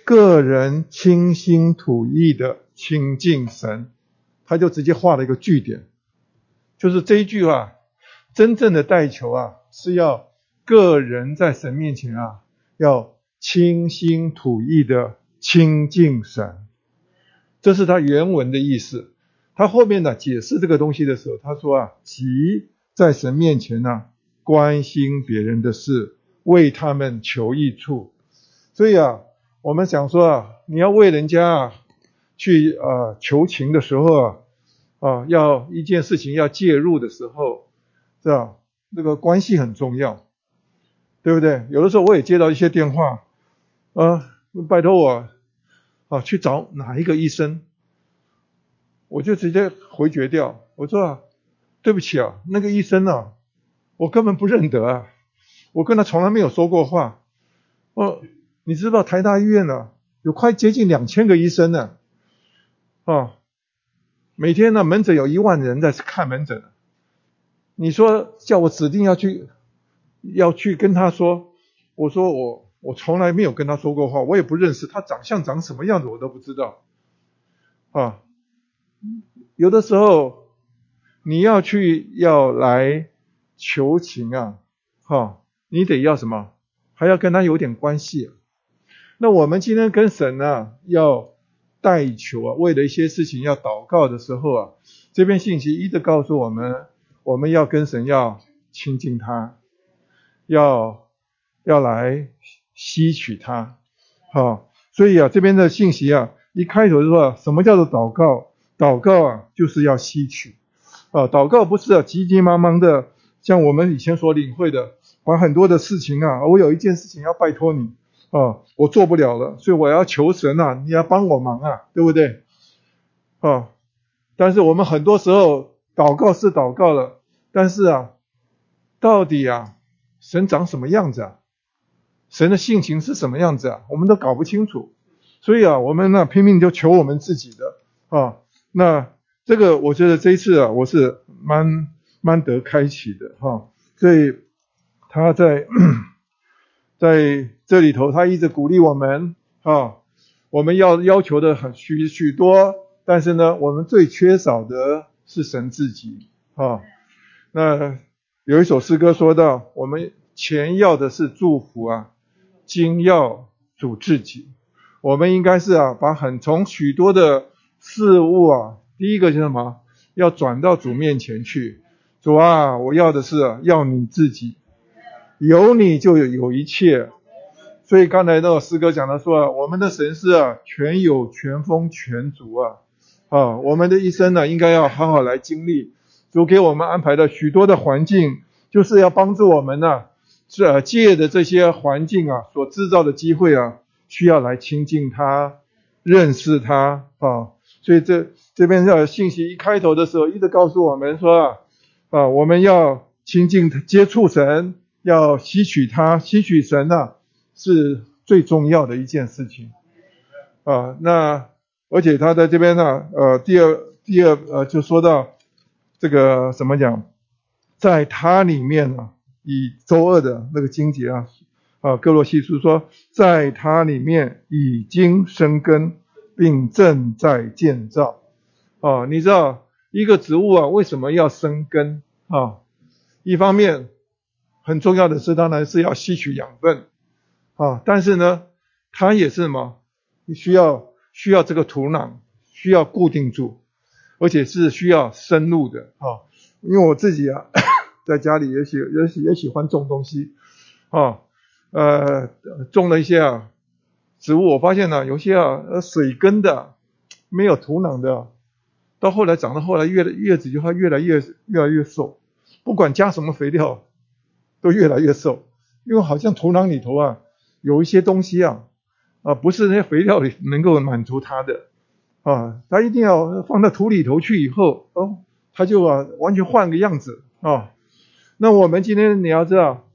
个人清心吐意的亲近神，他就直接画了一个句点，就是这一句啊，真正的代求啊，是要个人在神面前啊，要清心吐意的清净神。这是他原文的意思。他后面呢解释这个东西的时候，他说啊，即在神面前呢关心别人的事，为他们求益处。所以啊，我们想说啊，你要为人家啊去啊求情的时候啊，啊要一件事情要介入的时候，是吧？这个关系很重要，对不对？有的时候我也接到一些电话，啊，拜托我啊去找哪一个医生，我就直接回绝掉。我说啊，对不起啊，那个医生啊，我根本不认得啊，我跟他从来没有说过话。哦，你知道台大医院呢，有快接近两千个医生呢，啊，每天呢门诊有一万人在看门诊。你说叫我指定要去，要去跟他说，我说我我从来没有跟他说过话，我也不认识他长相长什么样子，我都不知道。啊，有的时候你要去要来求情啊，哈，你得要什么？还要跟他有点关系。那我们今天跟神呢要代求啊，为了一些事情要祷告的时候啊，这边信息一直告诉我们。我们要跟神要亲近他，要要来吸取它，好，所以啊，这边的信息啊，一开头就说什么叫做祷告？祷告啊，就是要吸取啊，祷告不是啊急急忙忙的，像我们以前所领会的，把很多的事情啊，我有一件事情要拜托你啊，我做不了了，所以我要求神啊，你要帮我忙啊，对不对？啊，但是我们很多时候。祷告是祷告了，但是啊，到底啊，神长什么样子啊？神的性情是什么样子啊？我们都搞不清楚。所以啊，我们呢拼命就求我们自己的啊。那这个我觉得这一次啊，我是蛮蛮得开启的哈、所以他在 在这里头，他一直鼓励我们啊，我们要要求的很许许多，但是呢，我们最缺少的。是神自己啊，那有一首诗歌说到，我们前要的是祝福啊，今要主自己。我们应该是啊，把很从许多的事物啊，第一个是什么？要转到主面前去。主啊，我要的是啊，要你自己，有你就有有一切。所以刚才那个诗歌讲的说啊，我们的神是啊，全有、全丰、全足啊。啊，我们的一生呢，应该要好好来经历主给我们安排的许多的环境，就是要帮助我们呢，这借着这些环境啊，所制造的机会啊，需要来亲近他，认识他啊。所以这这边的信息一开头的时候，一直告诉我们说啊，啊，我们要亲近接触神，要吸取他，吸取神啊，是最重要的一件事情啊。那。而且他在这边呢，呃，第二第二呃，就说到这个怎么讲，在它里面呢，以周二的那个经节啊，啊，歌罗西书说，在它里面已经生根，并正在建造。啊，你知道一个植物啊，为什么要生根啊？一方面很重要的是，当然是要吸取养分啊，但是呢，它也是什么？你需要。需要这个土壤，需要固定住，而且是需要深入的啊。因为我自己啊，在家里也喜也喜也喜欢种东西啊，呃，种了一些啊植物，我发现呢，有些啊水根的，没有土壤的，到后来长到后来越叶子就会越来越越来越瘦，不管加什么肥料，都越来越瘦，因为好像土壤里头啊有一些东西啊。啊，不是那些肥料里能够满足它的，啊，它一定要放到土里头去以后，哦，它就啊完全换个样子啊。那我们今天你要知道，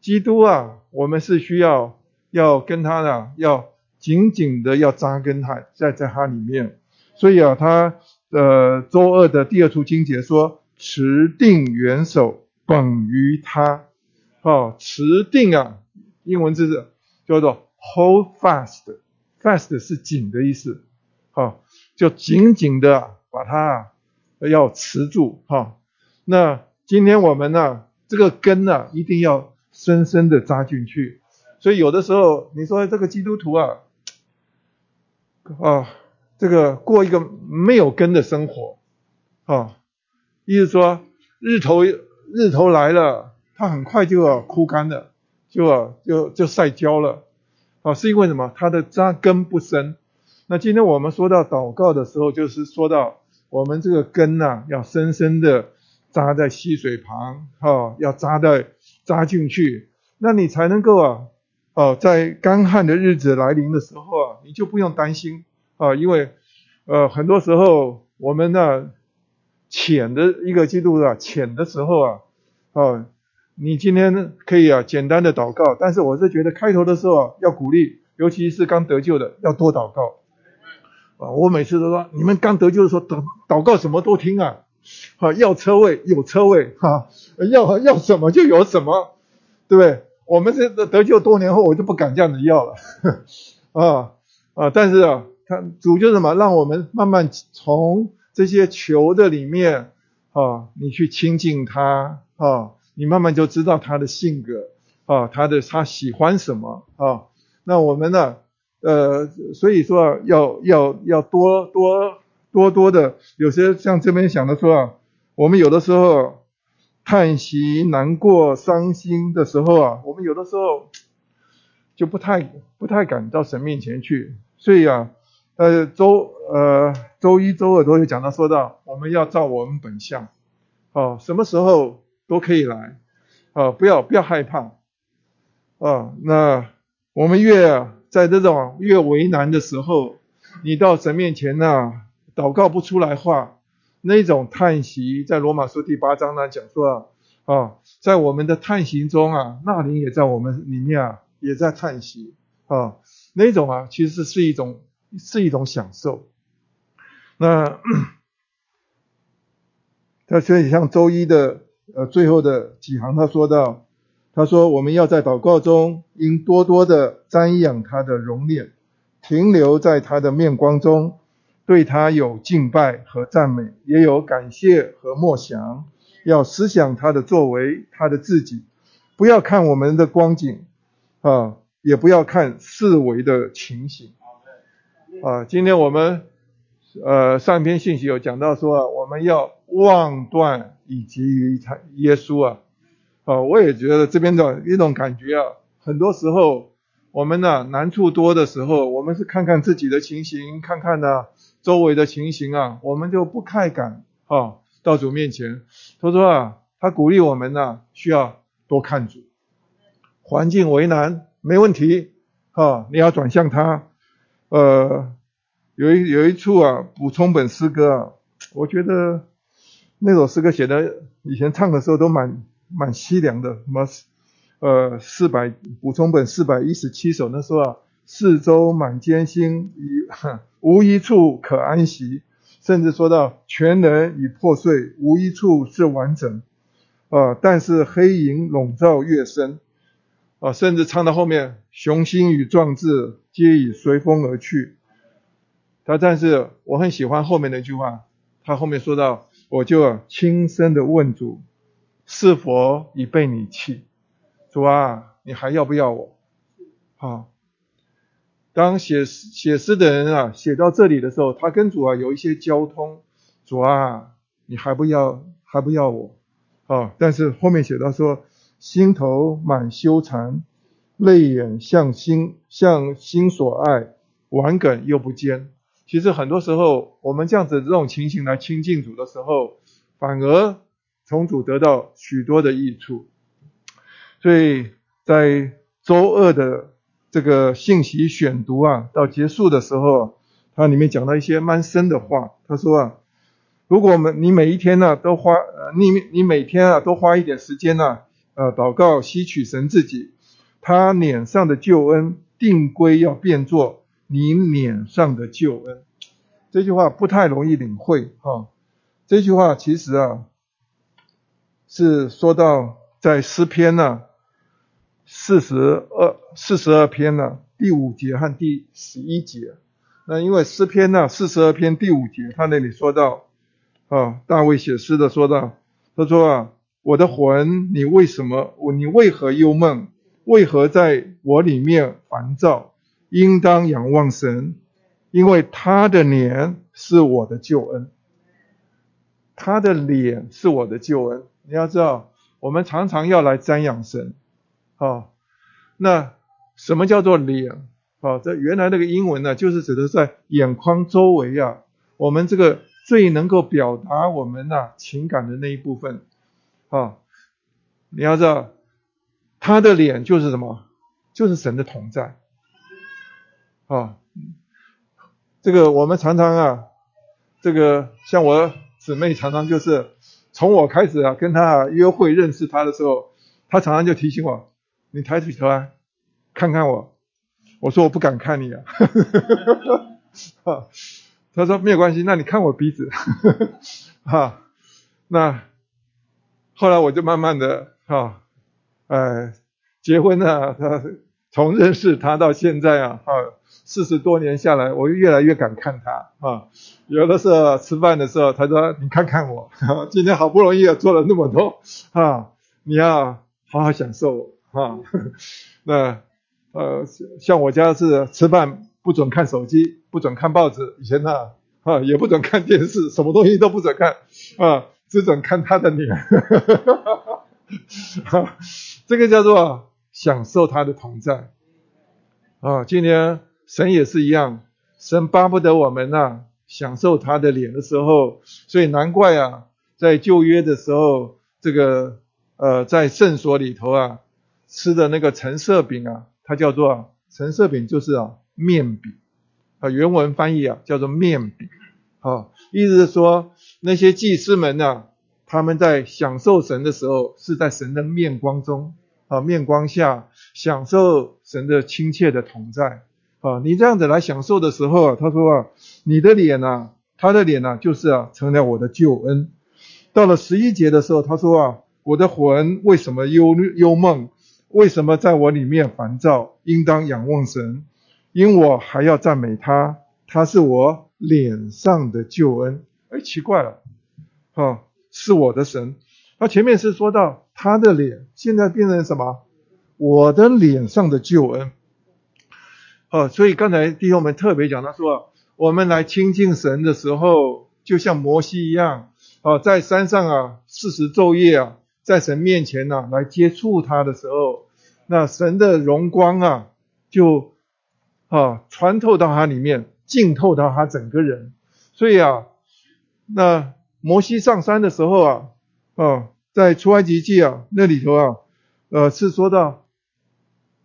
基督啊，我们是需要要跟他的要紧紧的要扎根他在在他里面。所以啊，他呃周二的第二处经节说，持定元首本于他，啊，持定啊，英文字是叫做。Hold fast，fast 是紧的意思，哈，就紧紧的把它要持住，哈。那今天我们呢，这个根呢，一定要深深的扎进去。所以有的时候你说这个基督徒啊，啊，这个过一个没有根的生活，啊，意思说日头日头来了，它很快就要枯干了。就啊就就晒焦了啊，是因为什么？它的扎根不深。那今天我们说到祷告的时候，就是说到我们这个根呐、啊，要深深的扎在溪水旁，哈、要扎在扎进去，那你才能够啊，哦、在干旱的日子来临的时候啊，你就不用担心啊，因为呃，很多时候我们呢，浅的一个季度啊，浅的时候啊，啊，你今天可以啊，简单的祷告，但是我是觉得开头的时候啊，要鼓励，尤其是刚得救的，要多祷告。啊，我每次都说，你们刚得救的时候，祷祷告什么都听啊，啊，要车位有车位，哈，要要什么就有什么，对不对？我们这得救多年后，我就不敢这样子要了，啊啊，但是啊，他主就是什么，让我们慢慢从这些求的里面，啊，你去亲近他，啊，你慢慢就知道他的性格，啊，他的他喜欢什么，啊，那我们呢？呃，所以说要要要多多多多的，有些像这边想的说啊，我们有的时候叹息、难过、伤心的时候啊，我们有的时候就不太不太敢到神面前去。所以啊，呃周呃周一周二都会讲到说到，我们要照我们本相，哦，什么时候都可以来，哦，不要不要害怕，哦，那我们越啊。在这种越为难的时候，你到神面前呐、祷告不出来话，那种叹息，在罗马书第八章呢讲说啊，啊，在我们的叹息中啊，那灵也在我们里面啊，也在叹息啊，那种啊，其实是一种是一种享受。那，那所以像周一的呃最后的几行，他说到。他说：“我们要在祷告中，应多多的瞻仰他的容脸，停留在他的面光中，对他有敬拜和赞美，也有感谢和默想。要思想他的作为，他的自己，不要看我们的光景，啊，也不要看四维的情形。啊，今天我们呃上篇信息有讲到说啊，我们要望断以及于他耶稣啊。”啊，我也觉得这边的一种感觉啊，很多时候我们呢难处多的时候，我们是看看自己的情形，看看呢周围的情形啊，我们就不太敢啊到主面前。他说啊，他鼓励我们呢需要多看主，环境为难没问题啊，你要转向他。呃，有一有一处啊补充本诗歌啊，我觉得那首诗歌写的以前唱的时候都蛮。蛮凄凉的，什么呃四百补充本四百一十七首，那时候啊，四周满艰辛，已 无一处可安息，甚至说到全人已破碎，无一处是完整啊、但是黑影笼罩越深啊、甚至唱到后面，雄心与壮志皆已随风而去。他但是我很喜欢后面那句话，他后面说到，我就轻声的问主。是否已被你弃？主啊，你还要不要我？好，当写写诗的人啊写到这里的时候，他跟主啊有一些交通。主啊，你还不要还不要我？啊，但是后面写到说，心头满羞惭，泪眼向心向心所爱，顽梗又不坚。其实很多时候，我们这样子这种情形来亲近主的时候，反而。从主得到许多的益处，所以在周二的这个信息选读啊，到结束的时候，它里面讲到一些蛮深的话。他说啊，如果我们你每一天呢、都花你你每天啊都花一点时间呢、啊，呃祷告吸取神自己，他脸上的救恩定归要变作你脸上的救恩。这句话不太容易领会哈、这句话其实啊。是说到在诗篇呢，四十二四十二篇呢第五节和第十一节。那因为诗篇呢四十二篇第五节，他那里说到啊，大卫写诗的说到，他说啊，我的魂，你为什么我你为何忧闷？为何在我里面烦躁？应当仰望神，因为他的脸是我的救恩，他的脸是我的救恩。你要知道，我们常常要来瞻仰神，啊，那什么叫做脸？啊，这原来那个英文呢，就是指的在眼眶周围啊，我们这个最能够表达我们呐、情感的那一部分。啊，你要知道，他的脸就是什么？就是神的同在。啊，这个我们常常啊，这个像我姊妹常常就是从我开始啊跟他约会认识他的时候，他常常就提醒我，你抬起头来看看我。我说我不敢看你啊，他说没有关系，那你看我鼻子，哈，那后来我就慢慢的哈，哎，结婚了，他从认识他到现在啊，哈，四十多年下来，我越来越敢看他啊，有的时候吃饭的时候，他说你看看我，今天好不容易做了那么多啊，你要好好享受啊，那。呃，像我家是吃饭不准看手机，不准看报纸，以前呢，啊，也不准看电视，什么东西都不准看，啊，只准看他的脸，哈，这个叫做享受他的同在，啊，今天神也是一样，神巴不得我们呐、享受他的脸的时候，所以难怪啊，在旧约的时候，这个呃，在圣所里头啊，吃的那个陈设饼啊。它叫做陈设饼，就是啊面饼啊，原文翻译啊叫做面饼啊，意思是说那些祭司们呢、啊，他们在享受神的时候，是在神的面光中啊面光下享受神的亲切的同在啊。你这样子来享受的时候啊，他说啊，你的脸啊，他的脸啊，就是啊成了我的救恩。到了十一节的时候，他说啊，我的魂为什么忧忧梦？为什么在我里面烦躁？应当仰望神，因我还要赞美他，他是我脸上的救恩。哎，奇怪了，哈、是我的神。他前面是说到他的脸，现在变成什么？我的脸上的救恩。哦，所以刚才弟兄们特别讲，他说我们来亲近神的时候，就像摩西一样，哦，在山上啊，四十昼夜啊。在神面前呢、啊，来接触他的时候，那神的荣光啊，就啊穿透到他里面，浸透到他整个人。所以啊，那摩西上山的时候啊，啊，在出埃及记啊那里头啊，呃，是说到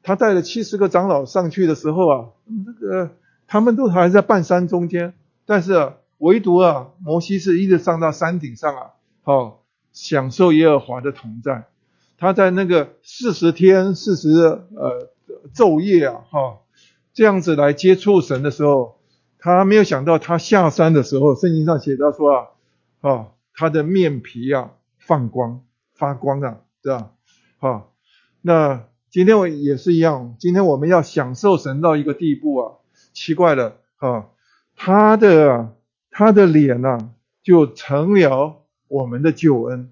他带了七十个长老上去的时候啊，这个他们都还在半山中间，但是啊，唯独啊，摩西是一直上到山顶上啊，好、享受耶和华的同在，他在那个四十天、四十呃昼夜啊，哈，这样子来接触神的时候，他没有想到他下山的时候，圣经上写到说啊，啊，他的面皮啊放光发光啊，对吧？好，那今天我也是一样，今天我们要享受神到一个地步啊，奇怪了啊，他的他的脸啊就成了。我们的救恩，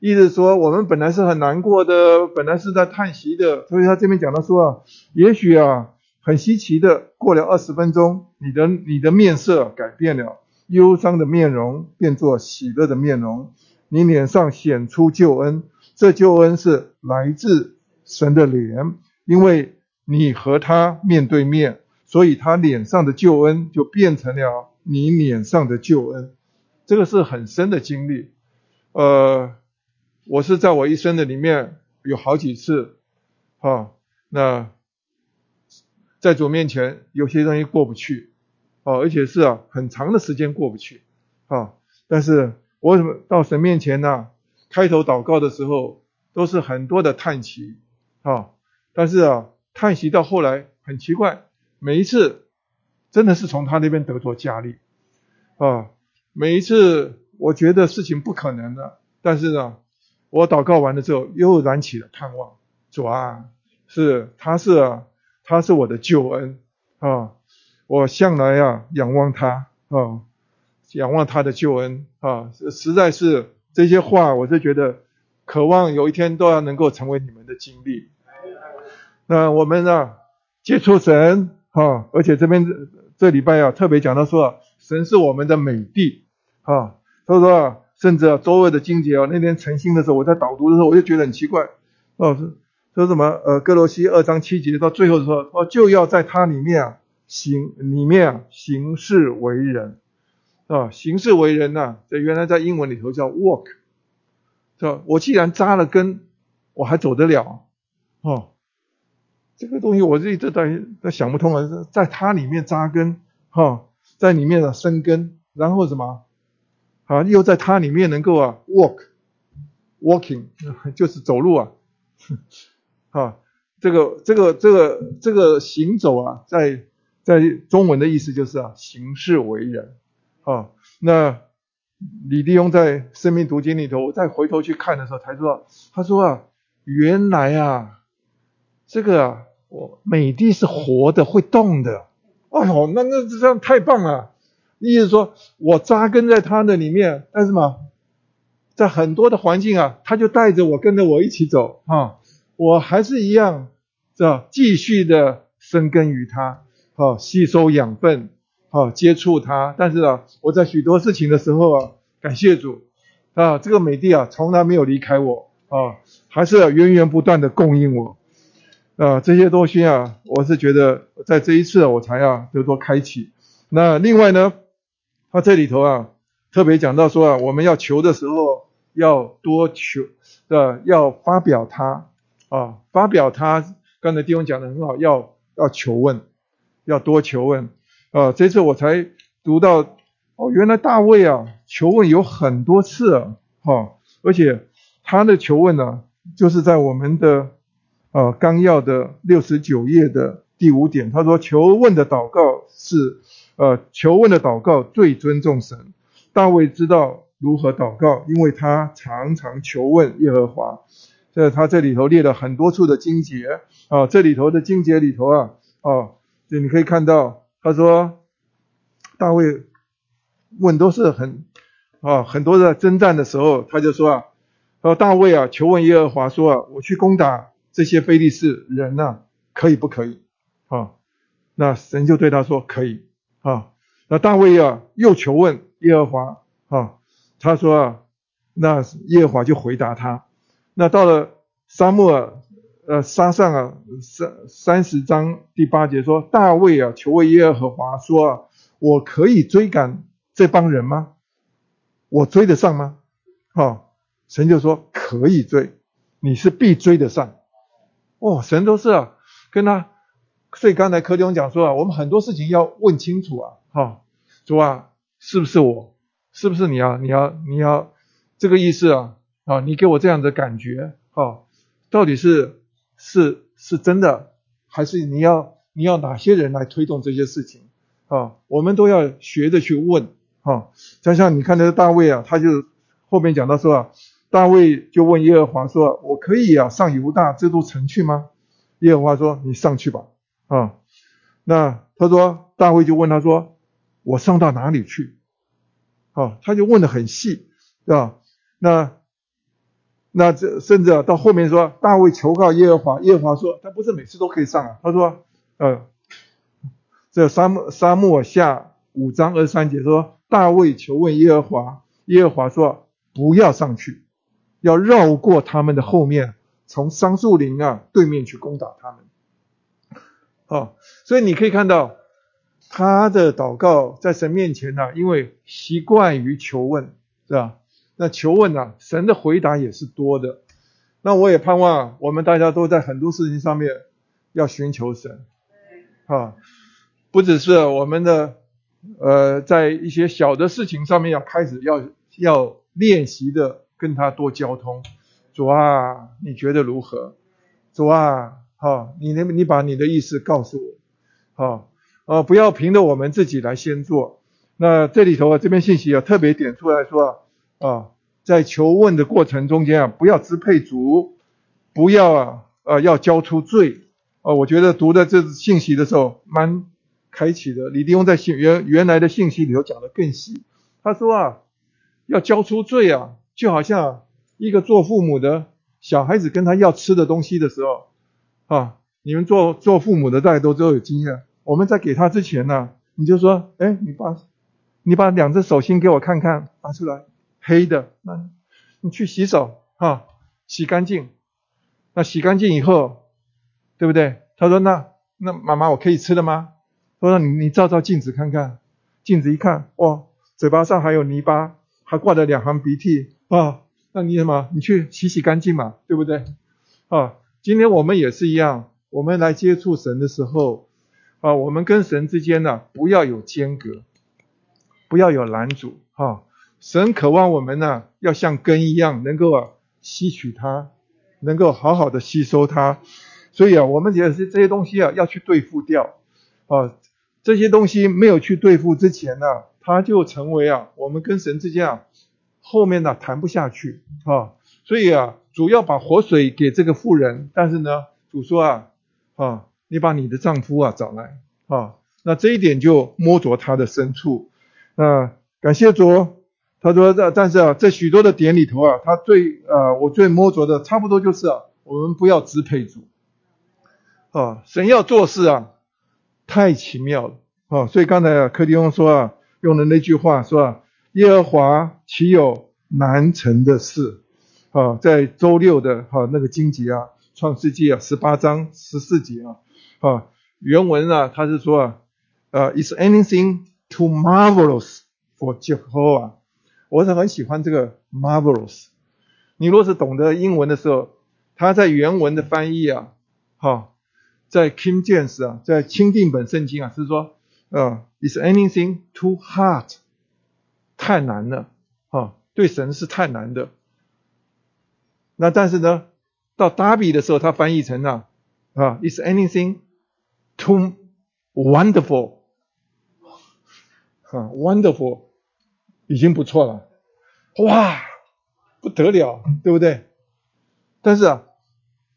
意思说，我们本来是很难过的，本来是在叹息的，所以他这边讲到说啊，也许啊，很稀奇的，过了二十分钟，你的你的面色改变了，忧伤的面容变作喜乐的面容，你脸上显出救恩，这救恩是来自神的脸，因为你和他面对面，所以他脸上的救恩就变成了你脸上的救恩。这个是很深的经历，呃，我是在我一生的里面有好几次，哈、那在主面前有些东西过不去，啊，而且是啊很长的时间过不去，啊、但是我到神面前呢、开头祷告的时候都是很多的叹息，啊、但是啊叹息到后来很奇怪，每一次真的是从他那边得着加力，啊、每一次我觉得事情不可能的，但是呢，我祷告完了之后又燃起了盼望。主啊，是他是啊，他是我的救恩啊！我向来啊仰望他啊，仰望他的救恩啊！实在是这些话，我就觉得渴望有一天都要能够成为你们的经历。那我们呢接触神啊，而且这边这礼拜啊特别讲到说，神是我们的美地。啊，所以说啊，甚至啊，周二的经节啊，那天晨星的时候，我在导读的时候，我就觉得很奇怪。哦，说什么？呃，歌罗西二章七节到最后说，哦，就要在他里面啊行里面啊行事为人啊，行事为人呐、啊，这原来在英文里头叫 walk，是吧？我既然扎了根，我还走得了哦。这个东西我一直在在想不通啊，在它里面扎根哈、在里面啊生根，然后什么？啊，又在它里面能够啊 walk，walking 就是走路啊。啊，这个这个这个这个行走啊，在在中文的意思就是啊，行事为人啊。那李弟兄在生命读经里头，我再回头去看的时候，才知道，他说啊，原来啊，这个啊，我美的是活的，会动的。哎呦，那那这样太棒了。意思说我扎根在他的里面，但是嘛，在很多的环境啊，他就带着我，跟着我一起走啊。我还是一样，是吧？继续的生根于他，啊吸收养分，好接触他。但是啊，我在许多事情的时候啊，感谢主啊，这个美帝啊，从来没有离开我啊，还是源源不断的供应我啊。这些东西啊，我是觉得在这一次我才啊得多开启。那另外呢，他这里头啊，特别讲到说啊，我们要求的时候要多求，啊，要发表他。啊，发表他刚才弟兄讲的很好，要要求问，要多求问。啊，这次我才读到，哦，原来大卫啊求问有很多次啊，哈，而且他的求问呢，就是在我们的呃纲要的六十九页的第五点，他说求问的祷告是呃求问的祷告最尊重神。大卫知道如何祷告，因为他常常求问耶和华。这他这里头列了很多处的经节啊，这里头的经节里头啊，哦，就你可以看到，他说大卫问都是很啊，很多的征战的时候，他就说啊，说大卫啊，求问耶和华说啊，我去攻打这些非利士人呐，可以不可以？啊，那神就对他说可以啊，那大卫啊又求问耶和华啊，他说啊，那耶和华就回答他。那到了沙漠，呃，撒上啊，三三十章第八节说，大卫啊，求问耶和华说啊，我可以追赶这帮人吗？我追得上吗？哦，神就说可以追，你是必追得上。哦，神都是啊，跟他，所以刚才柯弟兄讲说啊，我们很多事情要问清楚啊，哈、哦，主啊，是不是我？是不是你啊？你要你要这个意思啊？啊，你给我这样的感觉，啊，到底是是是真的，还是你要你要哪些人来推动这些事情？啊，我们都要学着去问，啊，就像你看那个大卫啊，他就后面讲到说啊，大卫就问耶和华说，我可以啊上犹大这座城去吗？耶和华说，你上去吧，啊，那他说大卫就问他说，我上到哪里去？啊，他就问的很细，是吧？那。那这甚至，到后面说大卫求告耶和华，耶和华说他不是每次都可以上啊。他说，呃，这沙漠沙漠下五章二三节说，大卫求问耶和华，耶和华说不要上去，要绕过他们的后面，从桑树林啊对面去攻打他们。好，所以你可以看到他的祷告在神面前呢、因为习惯于求问，是吧？那求问啊，神的回答也是多的。那我也盼望我们大家都在很多事情上面要寻求神，啊，不只是我们的呃，在一些小的事情上面要开始要要练习的跟他多交通。主啊，你觉得如何？主啊，好，你能你把你的意思告诉我，好，呃，不要凭着我们自己来先做。那这里头啊，这边信息啊特别点出来说啊。啊，在求问的过程中间啊，不要支配主，不要啊，呃，要交出罪。啊，我觉得读的这信息的时候蛮开启的。李弟兄在信原原来的信息里头讲的更细。他说啊，要交出罪啊，就好像一个做父母的小孩子跟他要吃的东西的时候，啊，你们做做父母的大家都都有经验。我们在给他之前呢，你就说，哎，你把你把两只手心给我看看，拿出来。黑的，那你去洗手哈，洗干净，那洗干净以后，对不对？他说那那妈妈我可以吃了吗？他说你你照照镜子看看，镜子一看，哇，嘴巴上还有泥巴，还挂着两行鼻涕啊，那你什么？你去洗洗干净嘛，对不对？啊，今天我们也是一样，我们来接触神的时候，啊，我们跟神之间呢，不要有间隔，不要有拦阻，哈。神渴望我们呢，要像根一样，能够啊吸取它，能够好好的吸收它。所以啊，我们也是这些东西啊，要去对付掉啊。这些东西没有去对付之前呢，它就成为啊，我们跟神之间啊，后面呢谈不下去啊。所以啊，主要把活水给这个妇人，但是呢，主说啊啊，你把你的丈夫啊找来啊。那这一点就摸着他的深处啊，感谢主。他说：“这但是啊，在许多的点里头啊，他最呃，我最摸着的，差不多就是啊，我们不要支配主啊，神要做事啊，太奇妙了啊！所以刚才啊，柯迪翁说啊，用的那句话说啊，耶和华岂有难成的事啊？在周六的哈、啊、那个经节啊，创世纪啊十八章十四节啊啊，原文啊，他是说啊，呃，Is anything too marvelous for Jehovah？我是很喜欢这个 marvelous。你若是懂得英文的时候，它在原文的翻译啊，哈，在 King James 啊，在钦定本圣经啊，是说，呃，is anything too hard？太难了，哈，对神是太难的。那但是呢，到 Darby 的时候，它翻译成了啊，is anything too wonderful？哈，wonderful。已经不错了，哇，不得了，对不对？但是啊，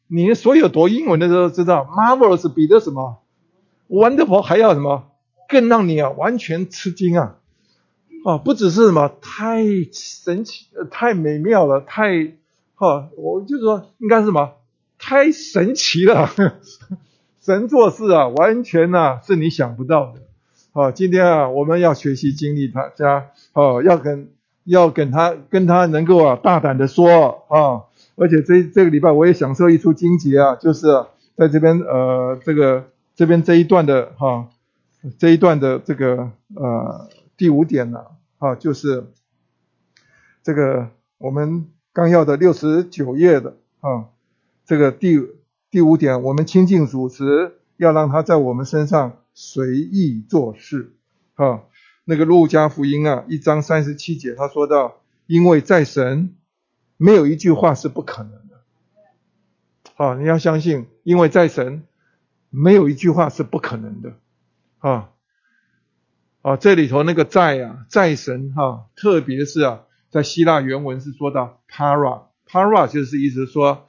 你所有读英文的时候知道，marvelous 比的什么，wonderful 还要什么，更让你啊完全吃惊啊！啊，不只是什么太神奇、太美妙了，太哈，我就说应该是什么，太神奇了，神做事啊，完全啊是你想不到的。啊，今天啊，我们要学习经历他家，哦，要跟要跟他跟他能够啊大胆的说啊，而且这这个礼拜我也享受一出经节啊，就是在这边呃这个这边这一段的哈、这一段的这个呃第五点呢啊，就是这个我们纲要的六十九页的啊这个第第五点，我们亲近主时要让他在我们身上。随意做事，啊，那个路加福音啊，一章三十七节，他说到，因为在神没有一句话是不可能的，啊，你要相信，因为在神没有一句话是不可能的，啊，啊，这里头那个在啊，在神哈、特别是啊，在希腊原文是说到 para，para 就是意思说，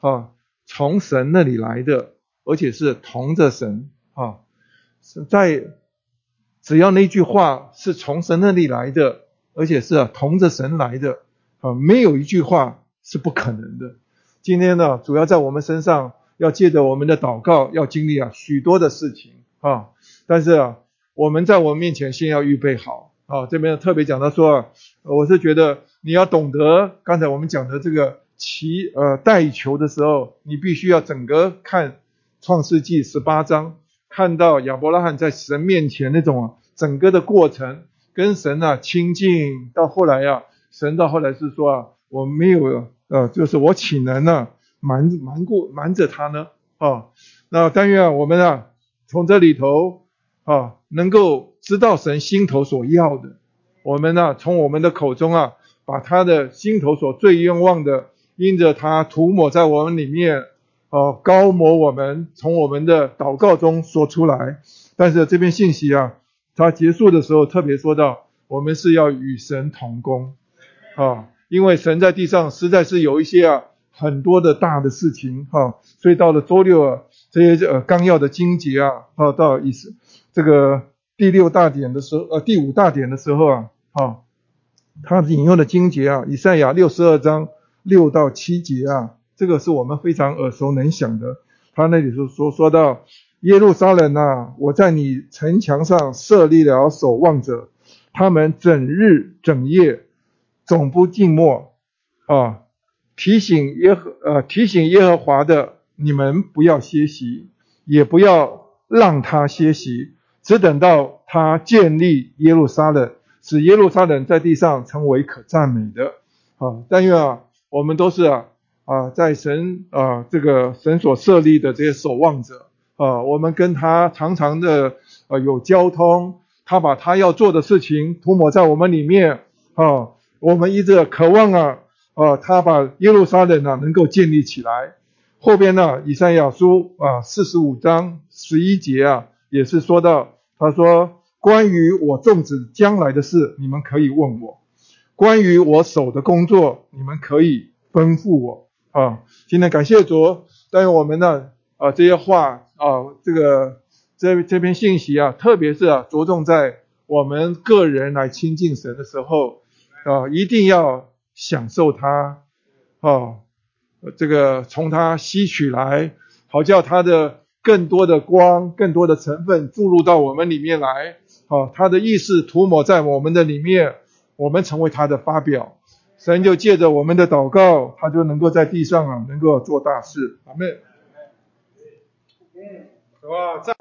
啊，从神那里来的，而且是同着神，啊。是在只要那句话是从神那里来的，而且是啊同着神来的啊，没有一句话是不可能的。今天呢，主要在我们身上要借着我们的祷告，要经历啊许多的事情啊。但是啊，我们在我们面前先要预备好啊。这边特别讲到说啊，我是觉得你要懂得刚才我们讲的这个祈呃代求的时候，你必须要整个看创世纪十八章。看到亚伯拉罕在神面前那种，整个的过程跟神啊亲近，到后来啊，神到后来是说啊，我没有呃，就是我岂能呢瞒瞒过瞒着他呢啊？那但愿，我们啊从这里头啊，能够知道神心头所要的，我们呢、从我们的口中啊，把他的心头所最愿望的，因着他涂抹在我们里面。哦，高摩我们，从我们的祷告中说出来。但是这篇信息啊，它结束的时候特别说到，我们是要与神同工啊，因为神在地上实在是有一些啊很多的大的事情哈，所以到了周六啊，这些呃纲要的经节啊，啊到意思这个第六大点的时候，呃第五大点的时候啊，啊，他引用的经节啊，以赛亚六十二章六到七节啊。这个是我们非常耳熟能详的。他那里说说说到耶路撒冷啊，我在你城墙上设立了守望者，他们整日整夜总不静默啊，提醒耶和呃提醒耶和华的，你们不要歇息，也不要让他歇息，只等到他建立耶路撒冷，使耶路撒冷在地上成为可赞美的。啊，但愿啊，我们都是啊啊，在神啊这个神所设立的这些守望者啊，我们跟他常常的、啊、有交通，他把他要做的事情涂抹在我们里面啊，我们一直渴望啊啊，他把耶路撒冷啊能够建立起来。后边呢，以赛亚书啊四十五章十一节啊，也是说到，他说关于我种植将来的事，你们可以问我。关于我手的工作，你们可以吩咐我啊。今天感谢主，但愿我们呢啊这些话啊，这个这这篇信息啊，特别是啊着重在我们个人来亲近神的时候啊，一定要享受它啊，这个从它吸取来，好叫它的更多的光、更多的成分注入到我们里面来啊，它的意识涂抹在我们的里面。我们成为他的发表，神就借着我们的祷告，他就能够在地上啊，能够做大事。阿门。哇，在。